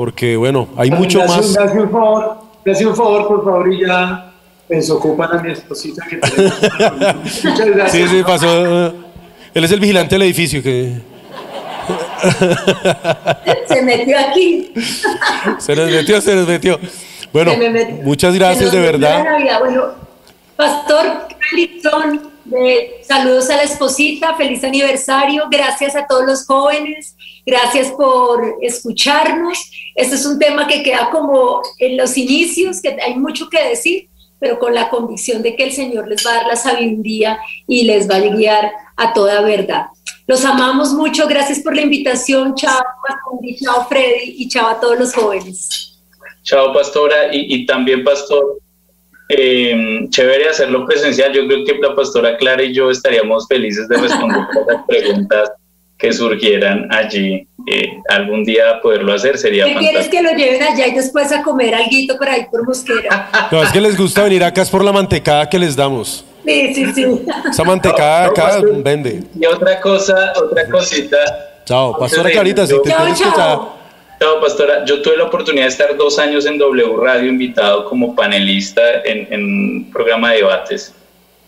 porque bueno, hay mucho más. Gracias un favor, gracias un favor, por favor, y ya desocupan a mi esposita que <laughs> Muchas gracias. Sí, sí, pasó. Él es el vigilante del edificio que. <laughs> Se metió aquí. Se nos metió, se nos metió. Bueno, muchas gracias de verdad. Bueno, Pastor Calitón, saludos a la esposita, feliz aniversario, gracias a todos los jóvenes, gracias por escucharnos. Este es un tema que queda como en los inicios, que hay mucho que decir, pero con la convicción de que el Señor les va a dar la sabiduría y les va a guiar a toda verdad. Los amamos mucho, gracias por la invitación. Chao, chao Freddy y chao a todos los jóvenes. Chao, pastora, y, también, pastor, eh, chévere hacerlo presencial. Yo creo que la pastora Clara y yo estaríamos felices de responder <laughs> las preguntas que surgieran allí. Eh, algún día poderlo hacer sería ¿Qué quieres que lo lleven allá y después a comer algo por ahí por Mosquera? No, es que les gusta venir acá, es por la mantecada que les damos. Sí, sí, sí. Esa mantecada acá vende. Y otra cosa, otra cosita. Chao, Pastora Carita, si te Chao, tienes chao. Chao, Pastora. Yo tuve la oportunidad de estar dos años en W Radio invitado como panelista en, en un programa de debates.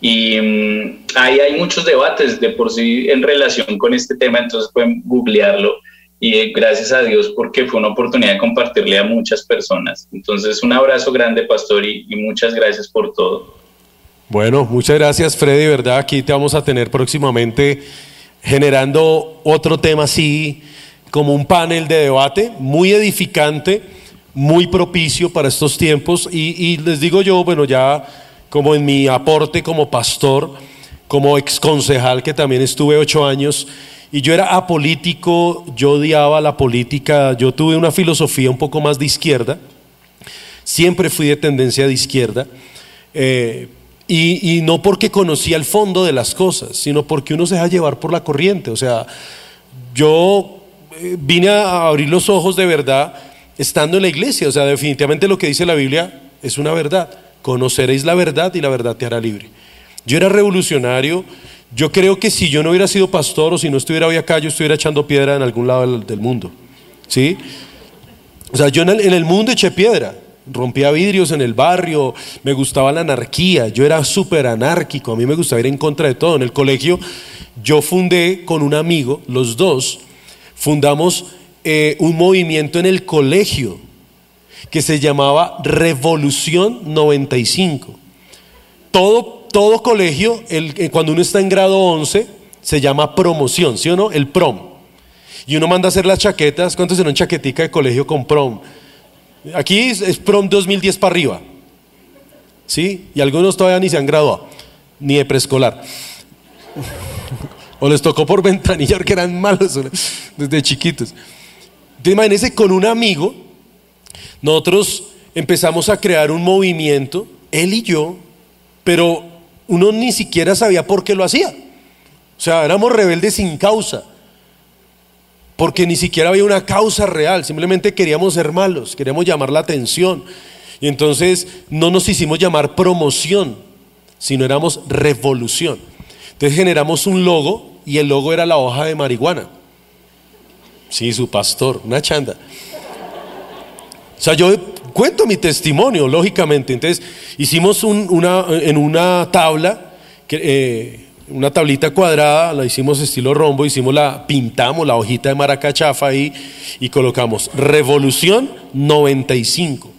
Y mm, ahí hay muchos debates de por sí en relación con este tema, entonces pueden googlearlo. Y eh, gracias a Dios porque fue una oportunidad de compartirle a muchas personas. Entonces, un abrazo grande, Pastor, y, y muchas gracias por todo. Bueno, muchas gracias Freddy, ¿verdad? Aquí te vamos a tener próximamente generando otro tema así, como un panel de debate, muy edificante, muy propicio para estos tiempos. Y, y les digo yo, bueno, ya como en mi aporte como pastor, como ex concejal que también estuve ocho años, y yo era apolítico, yo odiaba la política, yo tuve una filosofía un poco más de izquierda, siempre fui de tendencia de izquierda. eh, y, y no porque conocía el fondo de las cosas, sino porque uno se deja llevar por la corriente. O sea, yo eh, vine a abrir los ojos de verdad estando en la iglesia. O sea, definitivamente lo que dice la Biblia es una verdad. Conoceréis la verdad y la verdad te hará libre. Yo era revolucionario. Yo creo que si yo no hubiera sido pastor o si no estuviera hoy acá, yo estuviera echando piedra en algún lado del, mundo. ¿Sí? O sea, yo en el, en el mundo eché piedra. Rompía vidrios en el barrio, me gustaba la anarquía, yo era súper anárquico, a mí me gustaba ir en contra de todo. En el colegio yo fundé con un amigo, los dos, fundamos eh, un movimiento en el colegio que se llamaba Revolución 95. Todo, todo colegio, eh, cuando uno está en grado 11, se llama promoción, ¿sí o no? El prom. Y uno manda a hacer las chaquetas, ¿cuántos eran chaquetica de colegio con prom? Aquí es, prom 2010 para arriba. ¿Sí? Y algunos todavía ni se han graduado, ni de preescolar. o les tocó por ventanilla porque eran malos <laughs> desde chiquitos. Entonces, con un amigo, nosotros empezamos a crear un movimiento, él y yo, pero uno ni siquiera sabía por qué lo hacía. O sea, éramos rebeldes sin causa porque ni siquiera había una causa real, simplemente queríamos ser malos, queríamos llamar la atención. Y entonces no nos hicimos llamar promoción, sino éramos revolución. Entonces generamos un logo y el logo era la hoja de marihuana. Sí, su pastor, una chanda. O sea, yo cuento mi testimonio, lógicamente. Entonces hicimos un- una, en una tabla, eh, una tablita cuadrada, la hicimos estilo rombo, hicimos la, pintamos la hojita de maracachafa ahí y colocamos Revolución 95.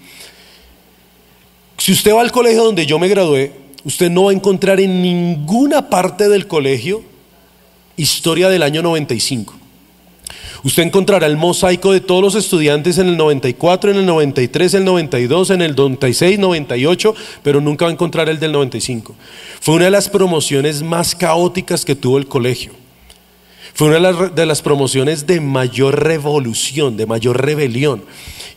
Si usted va al colegio donde yo me gradué, usted no va a encontrar en ninguna parte del colegio historia del año 95. Usted encontrará el mosaico de todos los estudiantes en el 94, en el 93, en el 92, en el 96, 98, pero nunca va a encontrar el del 95. Fue una de las promociones más caóticas que tuvo el colegio. Fue una de las, promociones de mayor revolución, de mayor rebelión.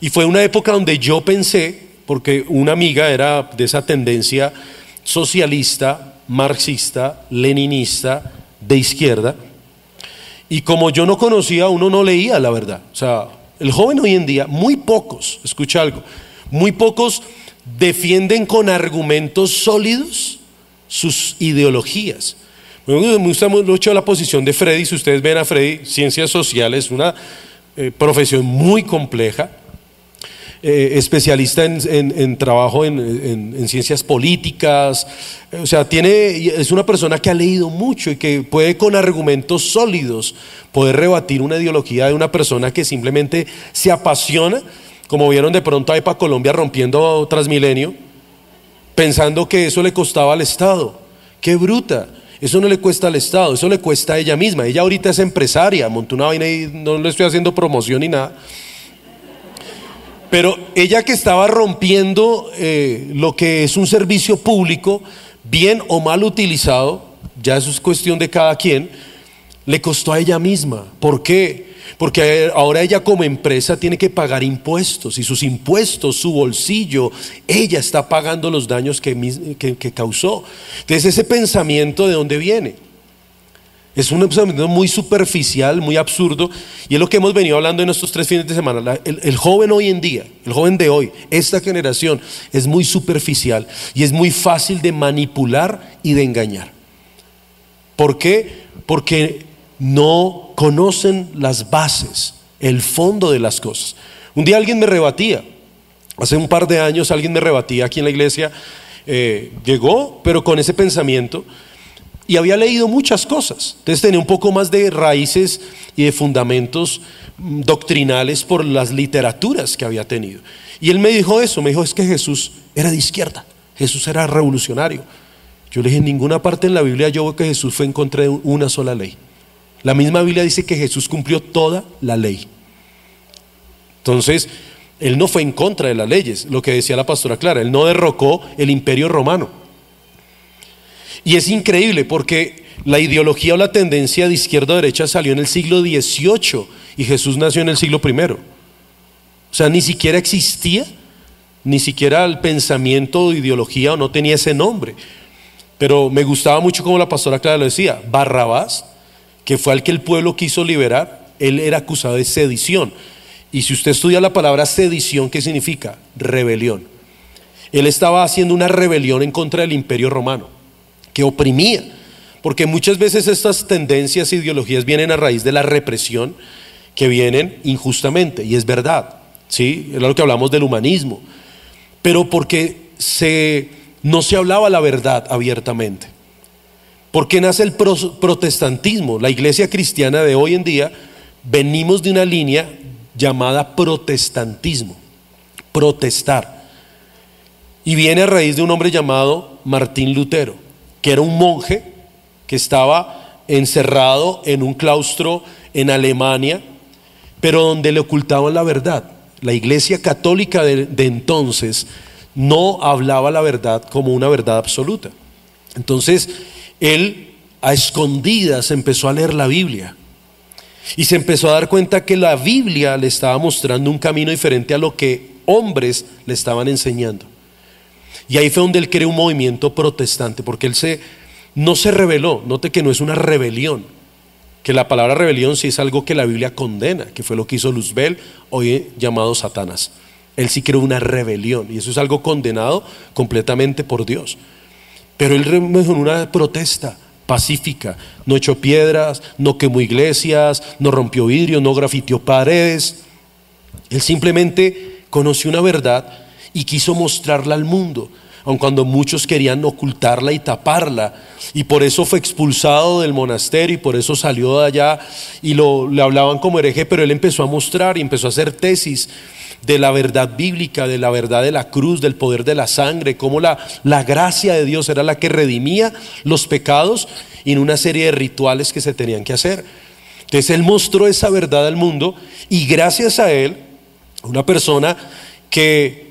Y fue una época donde yo pensé, porque una amiga era de esa tendencia socialista, marxista, leninista, de izquierda, y como yo no conocía, uno no leía la verdad. O sea, el joven hoy en día, muy pocos, escucha algo, muy pocos defienden con argumentos sólidos sus ideologías. Me gusta mucho la posición de Freddy. Si ustedes ven a Freddy, ciencias sociales, una eh, profesión muy compleja, eh, especialista en, en- trabajo en, en- en ciencias políticas, eh, o sea, tiene, es una persona que ha leído mucho y que puede con argumentos sólidos poder rebatir una ideología de una persona que simplemente se apasiona, como vieron de pronto a EPA Colombia rompiendo Transmilenio, pensando que eso le costaba al Estado. ¡Qué bruta! Eso no le cuesta al Estado, eso le cuesta a ella misma. Ella ahorita es empresaria, montó una vaina y no le estoy haciendo promoción ni nada. Pero ella que estaba rompiendo eh, lo que es un servicio público, bien o mal utilizado, ya eso es cuestión de cada quien, le costó a ella misma. ¿Por qué? Porque ahora ella como empresa tiene que pagar impuestos y sus impuestos, su bolsillo, ella está pagando los daños que, que- que causó. Entonces ese pensamiento de dónde viene? Es un pensamiento muy superficial, muy absurdo, y es lo que hemos venido hablando en estos tres fines de semana. el, joven hoy en día, el joven de hoy, esta generación, es muy superficial y es muy fácil de manipular y de engañar. ¿Por qué? Porque no conocen las bases, el fondo de las cosas. Un día alguien me rebatía, hace un par de años alguien me rebatía aquí en la iglesia, eh, llegó, pero con ese pensamiento y había leído muchas cosas. Entonces tenía un poco más de raíces y de fundamentos mm, doctrinales por las literaturas que había tenido. Y él me dijo eso, me dijo, es que Jesús era de izquierda, Jesús era revolucionario. Yo le dije, en ninguna parte en la Biblia yo veo que Jesús fue en contra de una sola ley. La misma Biblia dice que Jesús cumplió toda la ley. Entonces, él no fue en contra de las leyes, lo que decía la pastora Clara, él no derrocó el imperio romano. Y es increíble porque la ideología o la tendencia de izquierda a derecha salió en el siglo XVIII y Jesús nació en el siglo I. O sea, ni siquiera existía, ni siquiera el pensamiento o ideología o no tenía ese nombre. Pero me gustaba mucho como la pastora Clara lo decía, Barrabás, que fue al que el pueblo quiso liberar, él era acusado de sedición. Y si usted estudia la palabra sedición, ¿qué significa? Rebelión. Él estaba haciendo una rebelión en contra del imperio romano que oprimía. Porque muchas veces estas tendencias e ideologías vienen a raíz de la represión que vienen injustamente, y es verdad, ¿sí? Era lo que hablamos del humanismo, pero porque se, no se hablaba la verdad abiertamente. porque nace el protestantismo? La iglesia cristiana de hoy en día venimos de una línea llamada protestantismo, protestar. Y viene a raíz de un hombre llamado Martín Lutero que era un monje que estaba encerrado en un claustro en Alemania, pero donde le ocultaban la verdad. La iglesia católica de, entonces no hablaba la verdad como una verdad absoluta. Entonces, él a escondidas empezó a leer la Biblia y se empezó a dar cuenta que la Biblia le estaba mostrando un camino diferente a lo que hombres le estaban enseñando. Y ahí fue donde él creó un movimiento protestante, porque él se, no se rebeló, note que no es una rebelión, que la palabra rebelión sí es algo que la Biblia condena, que fue lo que hizo Luzbel, hoy llamado Satanás. Él sí creó una rebelión, y eso es algo condenado completamente por Dios. Pero él en una protesta pacífica, no echó piedras, no quemó iglesias, no rompió vidrios, no grafiteó paredes. Él simplemente conoció una verdad y quiso mostrarla al mundo, aun cuando muchos querían ocultarla y taparla. Y por eso fue expulsado del monasterio y por eso salió de allá y lo, le hablaban como hereje, pero él empezó a mostrar y empezó a hacer tesis de la verdad bíblica, de la verdad de la cruz, del poder de la sangre, cómo la, la gracia de Dios era la que redimía los pecados en una serie de rituales que se tenían que hacer. Entonces él mostró esa verdad al mundo y gracias a él, una persona que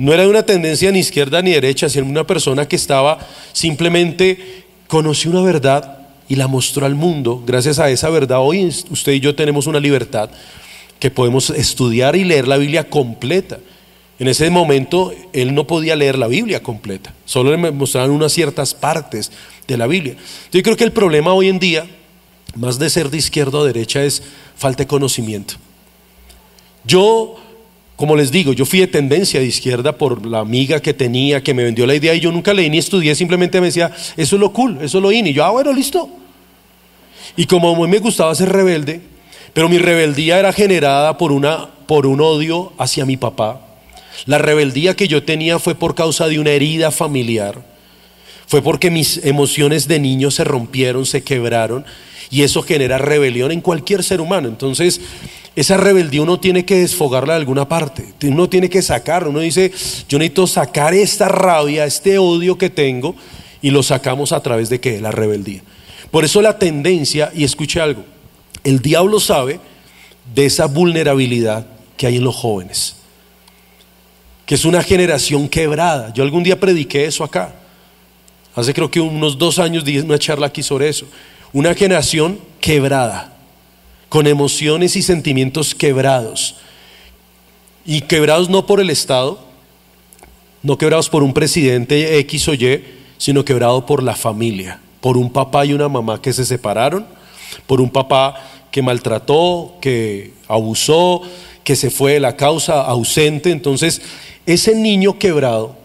no era de una tendencia ni izquierda ni derecha, sino una persona que estaba simplemente conoció una verdad y la mostró al mundo. Gracias a esa verdad, hoy usted y yo tenemos una libertad que podemos estudiar y leer la Biblia completa. En ese momento él no podía leer la Biblia completa, solo le mostraban unas ciertas partes de la Biblia. Yo creo que el problema hoy en día, más de ser de izquierda o derecha, es falta de conocimiento. Yo como les digo, yo fui de tendencia de izquierda por la amiga que tenía, que me vendió la idea y yo nunca leí ni estudié, simplemente me decía, eso es lo cool, eso es lo in. Y yo, ah, bueno, listo. Y como a mí me gustaba ser rebelde, pero mi rebeldía era generada por, una, por un odio hacia mi papá. La rebeldía que yo tenía fue por causa de una herida familiar. Fue porque mis emociones de niño se rompieron, se quebraron y eso genera rebelión en cualquier ser humano. Entonces, esa rebeldía uno tiene que desfogarla de alguna parte, uno tiene que sacarla, uno dice, yo necesito sacar esta rabia, este odio que tengo y lo sacamos a través de qué? La rebeldía. Por eso la tendencia, y escuche algo, el diablo sabe de esa vulnerabilidad que hay en los jóvenes, que es una generación quebrada. Yo algún día prediqué eso acá, hace creo que unos dos años di una charla aquí sobre eso, una generación quebrada con emociones y sentimientos quebrados. Y quebrados no por el Estado, no quebrados por un presidente X o Y, sino quebrados por la familia, por un papá y una mamá que se separaron, por un papá que maltrató, que abusó, que se fue de la causa, ausente. Entonces, ese niño quebrado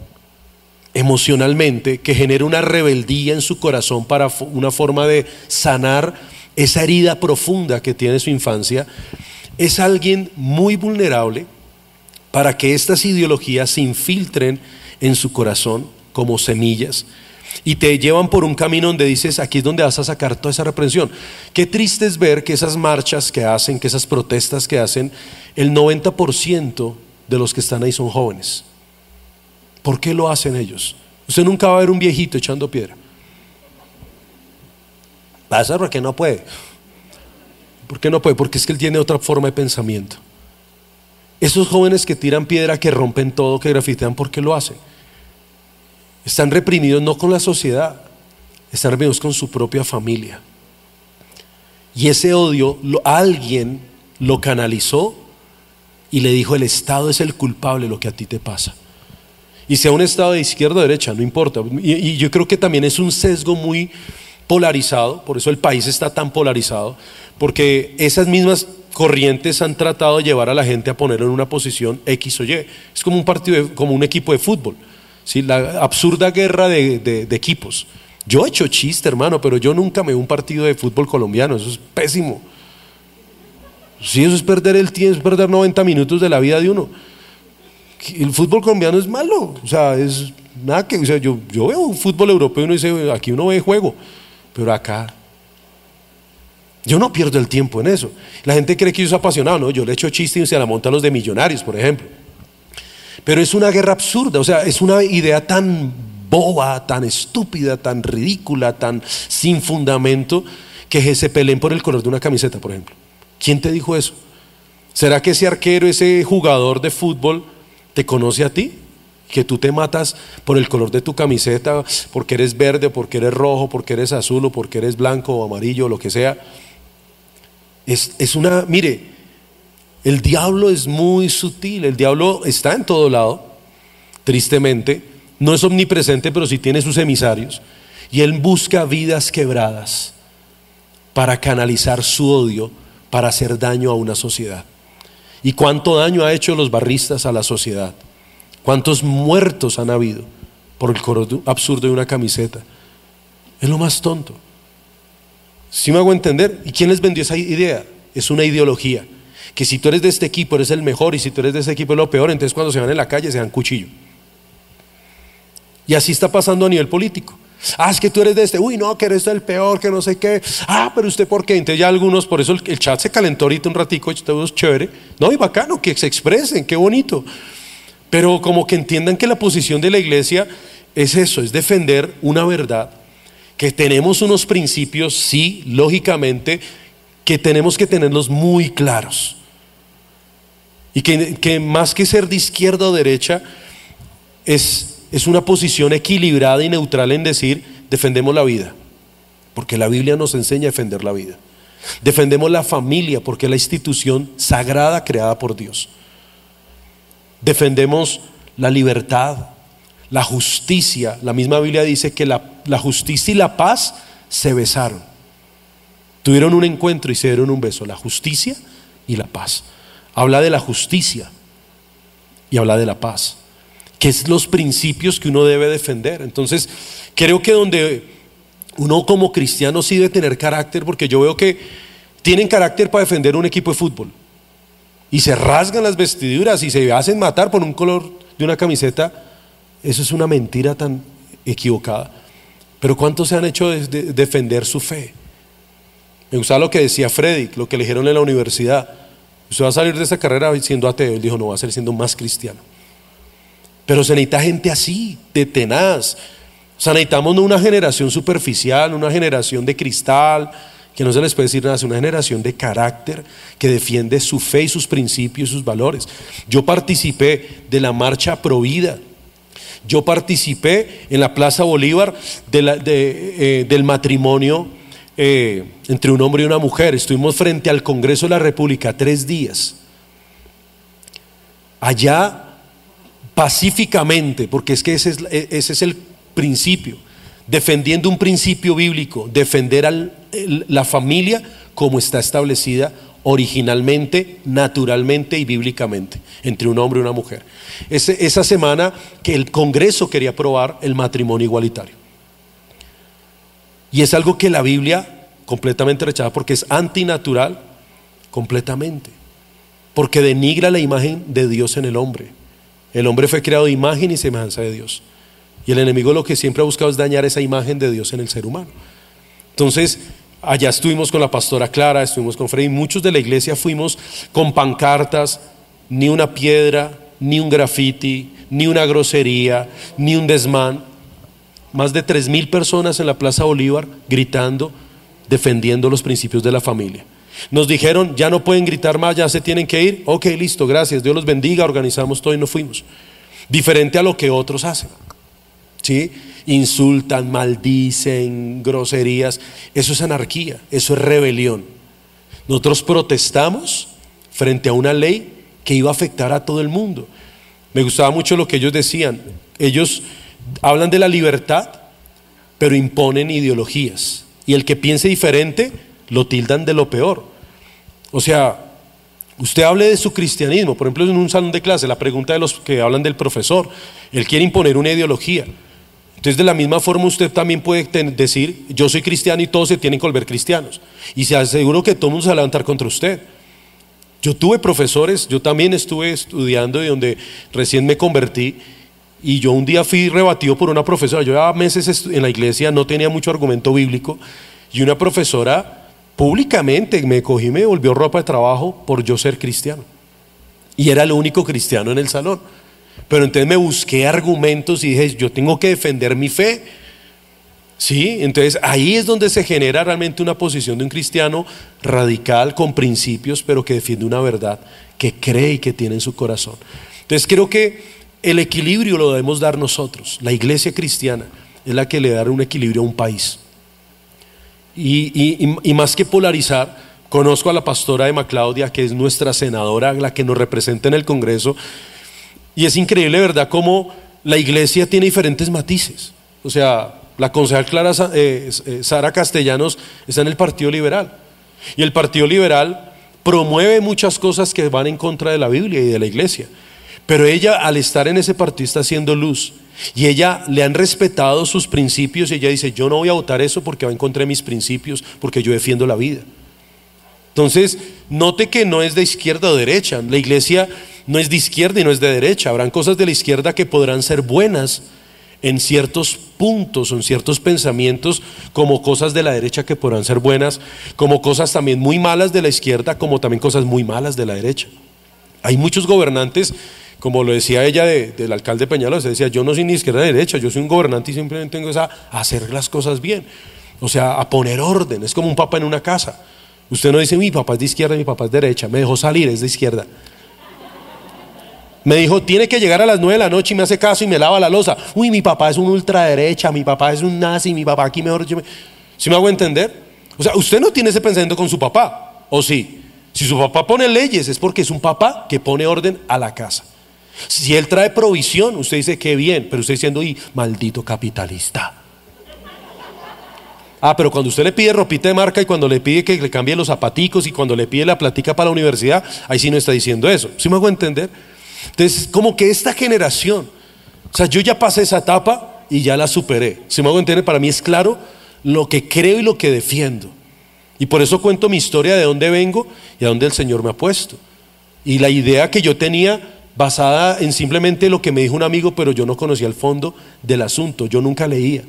emocionalmente, que genera una rebeldía en su corazón para una forma de sanar esa herida profunda que tiene su infancia, es alguien muy vulnerable para que estas ideologías se infiltren en su corazón como semillas y te llevan por un camino donde dices, aquí es donde vas a sacar toda esa reprensión. Qué triste es ver que esas marchas que hacen, que esas protestas que hacen, el 90% de los que están ahí son jóvenes. ¿Por qué lo hacen ellos? Usted nunca va a ver un viejito echando piedra. Pasa porque no puede. ¿Por qué no puede? Porque es que él tiene otra forma de pensamiento. Esos jóvenes que tiran piedra, que rompen todo, que grafitean, ¿por qué lo hacen? Están reprimidos no con la sociedad, están reprimidos con su propia familia. Y ese odio, alguien lo canalizó y le dijo, el Estado es el culpable de lo que a ti te pasa. Y sea un Estado de izquierda o derecha, no importa. Y, y yo creo que también es un sesgo muy polarizado, por eso el país está tan polarizado, porque esas mismas corrientes han tratado de llevar a la gente a ponerlo en una posición X o Y. Es como un partido, como un equipo de fútbol. ¿sí? La absurda guerra de, equipos. Yo he hecho chiste, hermano, pero yo nunca me veo un partido de fútbol colombiano, eso es pésimo. Sí, eso es perder el tiempo, es perder 90 minutos de la vida de uno. El fútbol colombiano es malo, o sea, es nada que, o sea, yo, yo veo un fútbol europeo y uno dice, aquí uno ve juego, pero acá, yo no pierdo el tiempo en eso. La gente cree que yo soy apasionado, no, yo le echo chiste y se la monta a los de millonarios, por ejemplo. Pero es una guerra absurda, o sea, es una idea tan boba, tan estúpida, tan ridícula, tan sin fundamento, que se peleen por el color de una camiseta, por ejemplo. ¿Quién te dijo eso? ¿Será que ese arquero, ese jugador de fútbol, te conoce a ti? Que tú te matas por el color de tu camiseta, porque eres verde, porque eres rojo, porque eres azul, o porque eres blanco o amarillo, lo que sea. Es, es una, mire, el diablo es muy sutil, el diablo está en todo lado, tristemente, no es omnipresente, pero sí tiene sus emisarios, y él busca vidas quebradas para canalizar su odio, para hacer daño a una sociedad. ¿Y cuánto daño ha hecho los barristas a la sociedad? ¿Cuántos muertos han habido por el color absurdo de una camiseta? Es lo más tonto. Si me hago entender? ¿Y quién les vendió esa idea? Es una ideología que si tú eres de este equipo eres el mejor y si tú eres de este equipo es lo peor, entonces cuando se van en la calle se dan cuchillo. Y así está pasando a nivel político. Ah, es que tú eres de este, uy, no, que eres el peor, que no sé qué. Ah, pero usted por qué. Entonces ya algunos, por eso el, chat se calentó ahorita un ratico, esto es chévere. No, y bacano, que se expresen, qué bonito. Pero como que entiendan que la posición de la iglesia es eso, es defender una verdad, que tenemos unos principios, sí, lógicamente, que tenemos que tenerlos muy claros. Y que, más que ser de izquierda o derecha, es, es una posición equilibrada y neutral en decir, defendemos la vida, porque la Biblia nos enseña a defender la vida. Defendemos la familia, porque es la institución sagrada creada por Dios. Defendemos la libertad, la justicia. La misma Biblia dice que la, justicia y la paz se besaron. Tuvieron un encuentro y se dieron un beso. La justicia y la paz habla de la justicia y habla de la paz, que es los principios que uno debe defender. Entonces, creo que donde uno como cristiano sí debe tener carácter, porque yo veo que tienen carácter para defender un equipo de fútbol y se rasgan las vestiduras y se hacen matar por un color de una camiseta, eso es una mentira tan equivocada. Pero ¿cuántos se han hecho de, defender su fe? Me gustaba lo que decía Freddy, lo que le dijeron en la universidad. Usted va a salir de esa carrera siendo ateo. Él dijo, no, va a ser siendo más cristiano. Pero se necesita gente así, de tenaz. O sea, necesitamos no una generación superficial, una generación de cristal, que no se les puede decir nada, es una generación de carácter que defiende su fe y sus principios y sus valores. Yo participé de la marcha Provida. Yo participé en la Plaza Bolívar eh, del matrimonio eh, entre un hombre y una mujer. Estuvimos frente al Congreso de la República tres días. Allá pacíficamente, porque es que ese es, el principio, defendiendo un principio bíblico, defender al la familia como está establecida originalmente, naturalmente y bíblicamente, entre un hombre y una mujer. esa semana que el Congreso quería aprobar el matrimonio igualitario. Y es algo que la Biblia completamente rechaza porque es antinatural, completamente. Porque denigra la imagen de Dios en el hombre. El hombre fue creado de imagen y semejanza de Dios. Y el enemigo lo que siempre ha buscado es dañar esa imagen de Dios en el ser humano. Entonces, allá estuvimos con la pastora Clara, estuvimos con Freddy, muchos de la iglesia fuimos con pancartas, ni una piedra, ni un graffiti, ni una grosería, ni un desmán. Más de tres mil personas en la Plaza Bolívar gritando, defendiendo los principios de la familia. Nos dijeron, ya no pueden gritar más, ya se tienen que ir. Ok, listo, gracias, Dios los bendiga, organizamos todo y nos fuimos. Diferente a lo que otros hacen. ¿Sí? Insultan, maldicen, groserías. Eso es anarquía, eso es rebelión. Nosotros protestamos frente a una ley que iba a afectar a todo el mundo. Me gustaba mucho lo que ellos decían. Ellos hablan de la libertad, pero imponen ideologías. Y el que piense diferente lo tildan de lo peor. O sea, usted hable de su cristianismo, por ejemplo, en un salón de clase, la pregunta de los que hablan del profesor, él quiere imponer una ideología. Entonces, de la misma forma, usted también puede decir, yo soy cristiano y todos se tienen que volver cristianos. Y se aseguro que todo el mundo se va a levantar contra usted. Yo tuve profesores, yo también estuve estudiando y donde recién me convertí y yo un día fui rebatido por una profesora. Yo llevaba meses en la iglesia, no tenía mucho argumento bíblico. Y una profesora públicamente me cogí me volvió ropa de trabajo por yo ser cristiano. Y era el único cristiano en el salón. Pero entonces me busqué argumentos y dije, yo tengo que defender mi fe. Sí, entonces ahí es donde se genera realmente una posición de un cristiano radical, con principios, pero que defiende una verdad, que cree y que tiene en su corazón. Entonces creo que el equilibrio lo debemos dar nosotros. La iglesia cristiana es la que le da un equilibrio a un país. Y, más que polarizar, conozco a la pastora Emma Claudia, que es nuestra senadora, la que nos representa en el Congreso, y es increíble, ¿verdad?, cómo la iglesia tiene diferentes matices. O sea, la concejal Clara eh, eh, Sara Castellanos está en el Partido Liberal. Y el Partido Liberal promueve muchas cosas que van en contra de la Biblia y de la iglesia. Pero ella, al estar en ese partido, está haciendo luz. Y ella le han respetado sus principios y ella dice, yo no voy a votar eso porque va en contra de mis principios, porque yo defiendo la vida. Entonces, note que no es de izquierda o derecha. La iglesia no es de izquierda y no es de derecha. Habrán cosas de la izquierda que podrán ser buenas en ciertos puntos o en ciertos pensamientos, como cosas de la derecha que podrán ser buenas, como cosas también muy malas de la izquierda, como también cosas muy malas de la derecha. Hay muchos gobernantes como lo decía ella del alcalde Peñalosa, se decía, yo no soy ni izquierda ni derecha, yo soy un gobernante y simplemente tengo esa, a hacer las cosas bien, o sea, a poner orden, es como un papá en una casa. Usted no dice, mi papá es de izquierda, mi papá es de derecha, me dejó salir, es de izquierda. Me dijo, tiene que llegar a las nueve de la noche y me hace caso y me lava la losa. Uy, mi papá es un ultraderecha, mi papá es un nazi, mi papá aquí mejor. ¿Sí me hago entender? O sea, usted no tiene ese pensamiento con su papá, ¿o sí? Si su papá pone leyes es porque es un papá que pone orden a la casa. Si Él trae provisión, usted dice que bien, pero usted diciendo, y maldito capitalista. Ah, pero cuando usted le pide ropita de marca y cuando le pide que le cambie los zapaticos y cuando le pide la platica para la universidad, ahí sí no está diciendo eso. ¿Sí me hago entender? Entonces, como que esta generación, o sea, yo ya pasé esa etapa y ya la superé. Si me hago entender, para mí es claro lo que creo y lo que defiendo. Y por eso cuento mi historia de dónde vengo y a dónde el Señor me ha puesto. Y la idea que yo tenía basada en simplemente lo que me dijo un amigo, pero yo no conocía el fondo del asunto, yo nunca leía,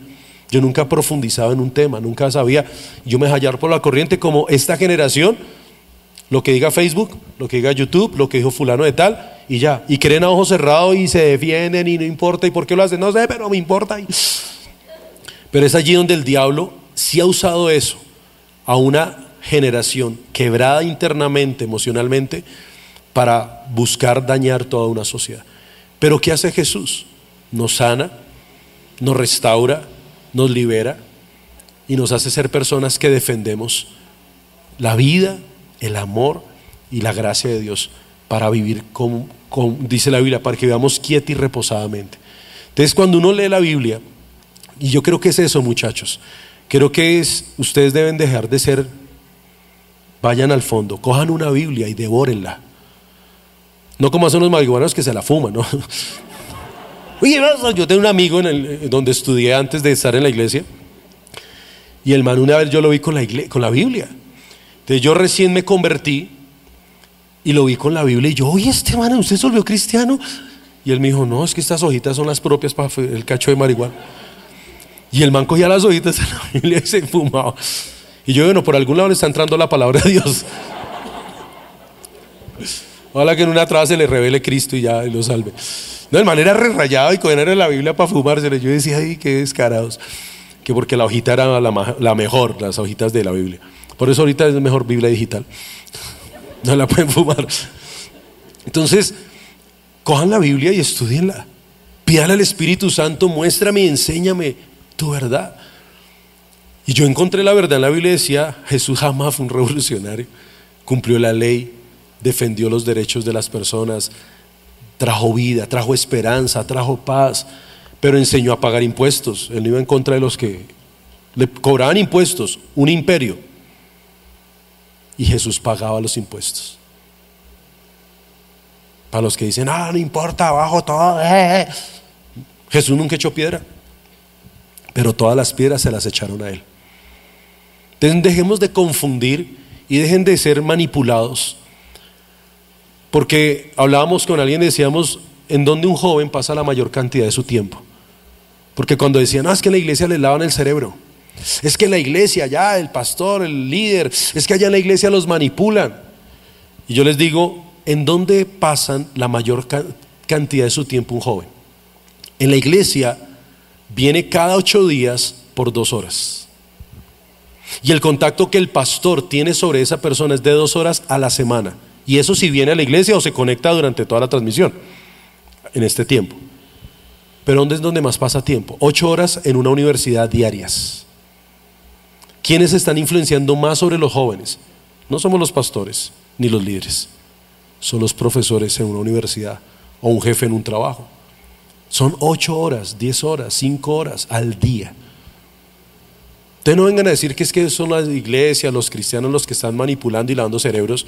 yo nunca profundizaba en un tema, nunca sabía, yo me hallar por la corriente como esta generación, lo que diga Facebook, lo que diga YouTube, lo que dijo fulano de tal, y ya, y creen a ojos cerrados y se defienden y no importa, ¿y por qué lo hacen? No sé, pero me importa. <sniffs> Pero es allí donde el diablo sí ha usado eso a una generación quebrada internamente, emocionalmente, para buscar dañar toda una sociedad. Pero ¿qué hace Jesús? Nos sana, nos restaura, nos libera y nos hace ser personas que defendemos la vida, el amor y la gracia de Dios para vivir con, dice la Biblia, para que vivamos quieta y reposadamente. Entonces cuando uno lee la Biblia, y yo creo que es eso muchachos, Creo que es, ustedes deben dejar de ser, vayan al fondo, cojan una Biblia y devórenla. No como hacen los marihuanos que se la fuman, ¿no? <laughs> Oye, yo tengo un amigo en el, donde estudié antes de estar en la iglesia. Y el man una vez yo lo vi con la, con la Biblia. Entonces yo recién me convertí y lo vi con la Biblia y yo, oye, este man, ¿usted se volvió cristiano? Y él me dijo, no, es que estas hojitas son las propias para el cacho de marihuana. Y el man cogía las hojitas de la <laughs> Biblia y se fumaba. Y yo, bueno, por algún lado le está entrando la palabra de Dios. <laughs> Ojalá que en una traba se le revele Cristo y ya lo salve. No, el man era re rayado y cogía la Biblia para fumársela. Yo decía, ay, qué descarados. Que porque la hojita era la mejor, las hojitas de la Biblia. Por eso ahorita es mejor Biblia digital no la pueden fumar. Entonces, cojan la Biblia y estudienla. Pídale al Espíritu Santo, muéstrame y enséñame tu verdad. Y yo encontré la verdad en la Biblia decía, Jesús jamás fue un revolucionario, cumplió la ley, defendió los derechos de las personas, trajo vida, trajo esperanza, trajo paz, pero enseñó a pagar impuestos. Él no iba en contra de los que le cobraban impuestos, un imperio y Jesús pagaba los impuestos. Para los que dicen, ah, no importa, abajo todo. Eh, eh". Jesús nunca echó piedra, pero todas las piedras se las echaron a él. Entonces dejemos de confundir y dejen de ser manipulados. Porque hablábamos con alguien y decíamos, ¿en dónde un joven pasa la mayor cantidad de su tiempo? Porque cuando decían, ah, es que en la iglesia le lavan el cerebro. Es que la iglesia, ya el pastor, el líder, es que allá en la iglesia los manipulan. Y yo les digo, ¿en dónde pasan la mayor cantidad de su tiempo un joven? En la iglesia viene cada ocho días por dos horas. Y el contacto que el pastor tiene sobre esa persona es de dos horas a la semana. Y eso si viene a la iglesia o se conecta durante toda la transmisión, en este tiempo. Pero ¿dónde es donde más pasa tiempo? Ocho horas en una universidad diarias. ¿Quiénes están influenciando más sobre los jóvenes? No somos los pastores ni los líderes, son los profesores en una universidad o un jefe en un trabajo. Son ocho horas, diez horas, cinco horas al día. Ustedes no vengan a decir que es que son las iglesias, los cristianos los que están manipulando y lavando cerebros,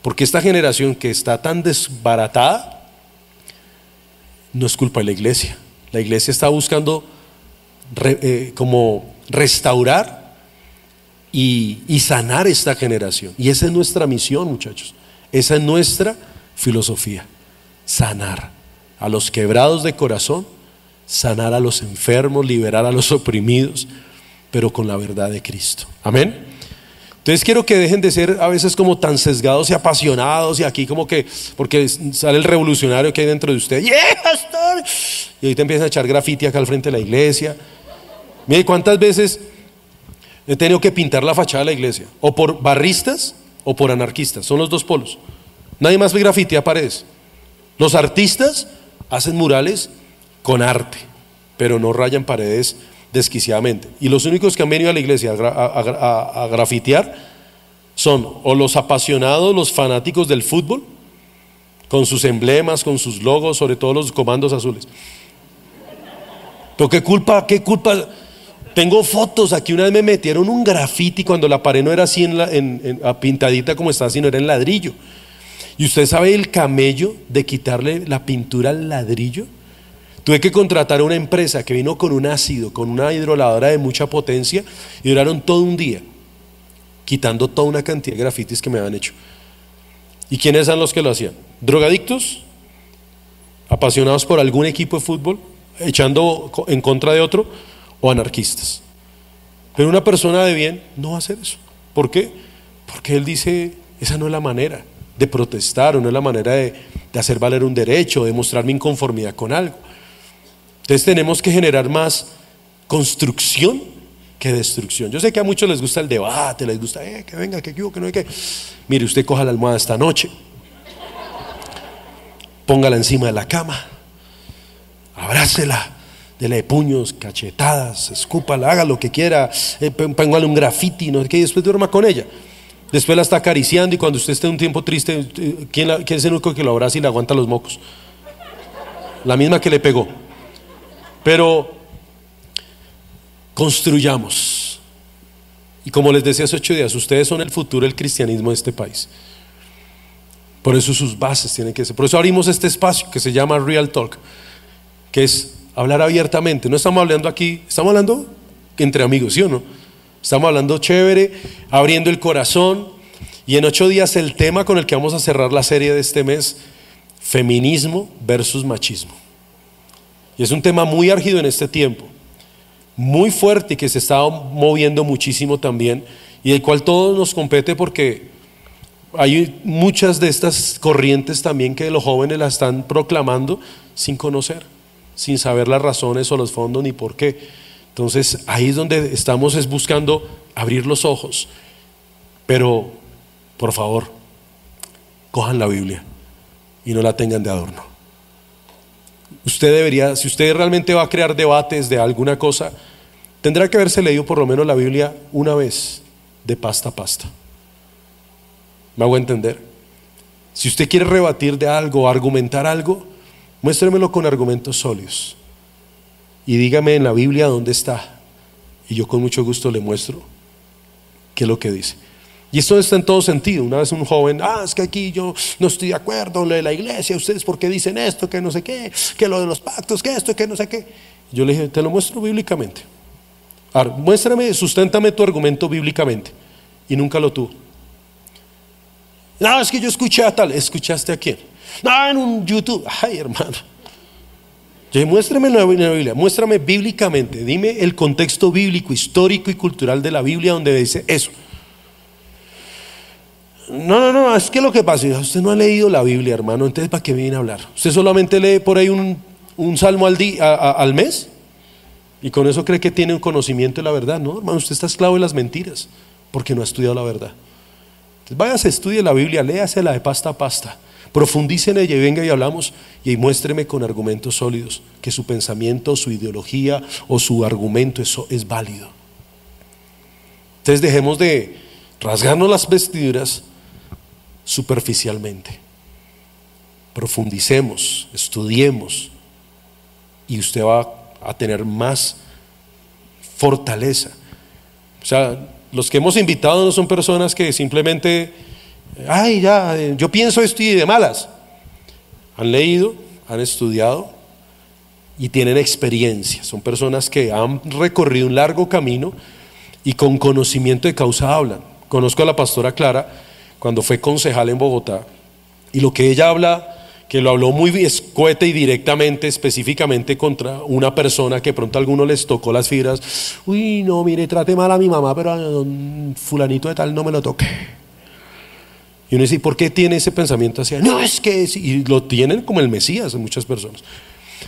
porque esta generación que está tan desbaratada no es culpa de la iglesia. La iglesia está buscando eh, como restaurar y, sanar esta generación. Y esa es nuestra misión, muchachos. Esa es nuestra filosofía. Sanar a los quebrados de corazón, sanar a los enfermos, liberar a los <laughs> oprimidos, pero con la verdad de Cristo. Amén. Entonces quiero que dejen de ser a veces como tan sesgados y apasionados y aquí como que, porque sale el revolucionario que hay dentro de usted. Y ahí te empiezan a echar grafiti acá al frente de la iglesia. Mire, ¿cuántas veces He tenido que pintar la fachada de la iglesia, o por barristas o por anarquistas, son los dos polos. Nadie más ve a paredes. Los artistas hacen murales con arte, pero no rayan paredes desquiciadamente. Y los únicos que han venido a la iglesia a, a grafitear son o los apasionados, los fanáticos del fútbol, con sus emblemas, con sus logos, sobre todo los comandos azules. Pero qué culpa, qué culpa tengo fotos, aquí una vez me metieron un grafiti cuando la pared no era así pintadita como está, sino era en ladrillo. Y usted sabe el camello de quitarle la pintura al ladrillo. Tuve que contratar a una empresa que vino con un ácido, con una hidroladora de mucha potencia y duraron todo un día quitando toda una cantidad de grafitis que me habían hecho. ¿Y quiénes eran los que lo hacían? ¿Drogadictos? ¿Apasionados por algún equipo de fútbol? ¿Echando en contra de otro? O anarquistas. Pero una persona de bien no va a hacer eso. ¿Por qué? Porque él dice, esa no es la manera de protestar o no es la manera de, hacer valer un derecho, de mostrar mi inconformidad con algo. Entonces tenemos que generar más construcción que destrucción. Yo sé que a muchos les gusta el debate, les gusta, eh, que venga, que que no hay que. Mire, usted coja la almohada esta noche, póngala encima de la cama, abrácela dele puños, cachetadas, escúpala, haga lo que quiera, eh, un graffiti, no sé qué, y después duerma con ella. Después la está acariciando y cuando usted esté un tiempo triste, eh, ¿quién, es el único que lo abraza y le aguanta los mocos? La misma que le pegó. Pero construyamos, Y como les decía hace ocho días, ustedes son el futuro del cristianismo de este país. Por eso sus bases tienen que ser. Por eso abrimos este espacio que se llama Real Talk, que es hablar abiertamente. No estamos hablando aquí, estamos hablando entre amigos, ¿sí o no? Estamos hablando chévere, abriendo el corazón. Y en ocho días el tema con el que vamos a cerrar la serie de este mes, feminismo versus machismo. Y es un tema muy argido en este tiempo, muy fuerte y que se está moviendo muchísimo también, y el cual todo nos compete porque hay muchas de estas corrientes también que los jóvenes la están proclamando sin conocer, sin saber las razones o los fondos ni por qué. Entonces ahí es donde estamos es buscando abrir los ojos. Pero, por favor, cojan la Biblia y no la tengan de adorno. Usted debería, si usted realmente va a crear debates de alguna cosa, tendrá que haberse leído por lo menos la Biblia una vez, de pasta a pasta. ¿Me hago entender? Si usted quiere rebatir de algo, argumentar algo, muéstremelo con argumentos sólidos y dígame en la Biblia dónde está. Y yo con mucho gusto le muestro qué es lo que dice. Y esto está en todo sentido. Una vez un joven, ah, es que aquí yo no estoy de acuerdo, lo de la iglesia, ustedes por qué dicen esto, que no sé qué, que lo de los pactos, que esto, que no sé qué. Yo le dije, te lo muestro bíblicamente. Ahora, muéstrame, susténtame tu argumento bíblicamente. Y nunca lo tuvo. No, es que yo escuché a tal. ¿Escuchaste a quién? No, en un YouTube. Ay, hermano. Yo muéstrame la Biblia, muéstrame bíblicamente, dime el contexto bíblico, histórico y cultural de la Biblia donde dice eso. No, no, no, es que lo que pasa, usted no ha leído la Biblia, hermano, entonces ¿para qué viene a hablar? ¿Usted solamente lee por ahí un, salmo al, día, al mes? Y con eso cree que tiene un conocimiento de la verdad, ¿no? Hermano, usted está esclavo de las mentiras porque no ha estudiado la verdad. Entonces váyase, estudie la Biblia, léasela de pasta a pasta. Profundice en ella y venga y hablamos y muéstreme con argumentos sólidos que su pensamiento, su ideología o su argumento eso es válido. Entonces dejemos de rasgarnos las vestiduras superficialmente. Profundicemos, estudiemos y usted va a tener más fortaleza. O sea, los que hemos invitado no son personas que simplemente ay, ya, eh, yo pienso esto y de malas. Han leído, han estudiado y tienen experiencia. Son personas que han recorrido un largo camino y con conocimiento de causa hablan. Conozco a la pastora Clara cuando fue concejal en Bogotá y lo que ella habla, que lo habló muy escuete y directamente, específicamente contra una persona que pronto a alguno les tocó las fibras. Uy, no, mire, trate mal a mi mamá, pero a fulanito de tal no me lo toque. Y uno dice, ¿por qué tiene ese pensamiento hacia? No, es que, y lo tienen como el Mesías en muchas personas.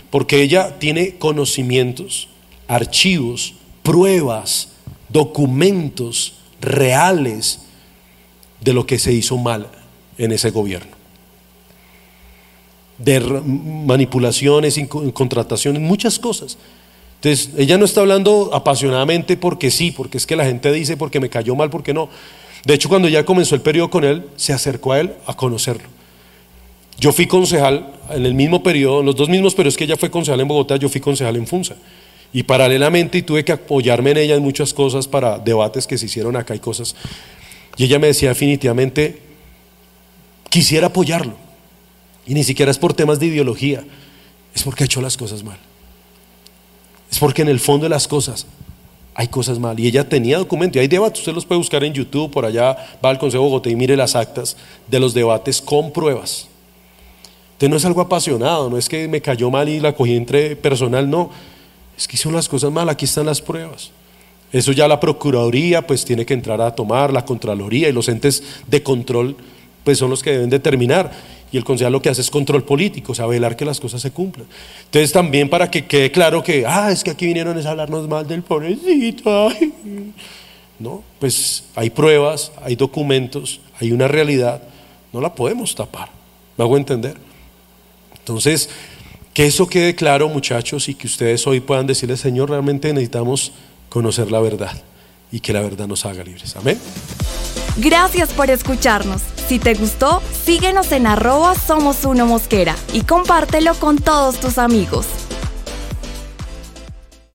Porque ella tiene conocimientos, archivos, pruebas, documentos reales de lo que se hizo mal en ese gobierno. De manipulaciones, contrataciones, muchas cosas. Entonces, ella no está hablando apasionadamente porque sí, porque es que la gente dice porque me cayó mal, porque no. De hecho, cuando ya comenzó el periodo con él, se acercó a él a conocerlo. Yo fui concejal en el mismo periodo, en los dos mismos periodos que ella fue concejal en Bogotá, yo fui concejal en Funza. Y paralelamente y tuve que apoyarme en ella en muchas cosas para debates que se hicieron acá y cosas. Y ella me decía definitivamente, quisiera apoyarlo. Y ni siquiera es por temas de ideología, es porque ha hecho las cosas mal. Es porque en el fondo de las cosas hay cosas mal. Y ella tenía documento, y hay debates, usted los puede buscar en YouTube, por allá va al Consejo Bogotá y mire las actas de los debates con pruebas. No es algo apasionado, no es que me cayó mal y la cogí entre personal, no. Es que hicieron las cosas mal, aquí están las pruebas. Eso ya la Procuraduría pues tiene que entrar a tomar, la Contraloría y los entes de control pues son los que deben determinar y el concejal lo que hace es control político, o sea, velar que las cosas se cumplan. Entonces también para que quede claro que, ah, es que aquí vinieron a hablarnos mal del pobrecito. No, pues hay pruebas, hay documentos, hay una realidad, no la podemos tapar. ¿Me hago entender? Entonces, que eso quede claro, muchachos, y que ustedes hoy puedan decirle, Señor, realmente necesitamos conocer la verdad y que la verdad nos haga libres. Amén. Gracias por escucharnos. Si te gustó, síguenos en arroba somos uno mosquera y compártelo con todos tus amigos.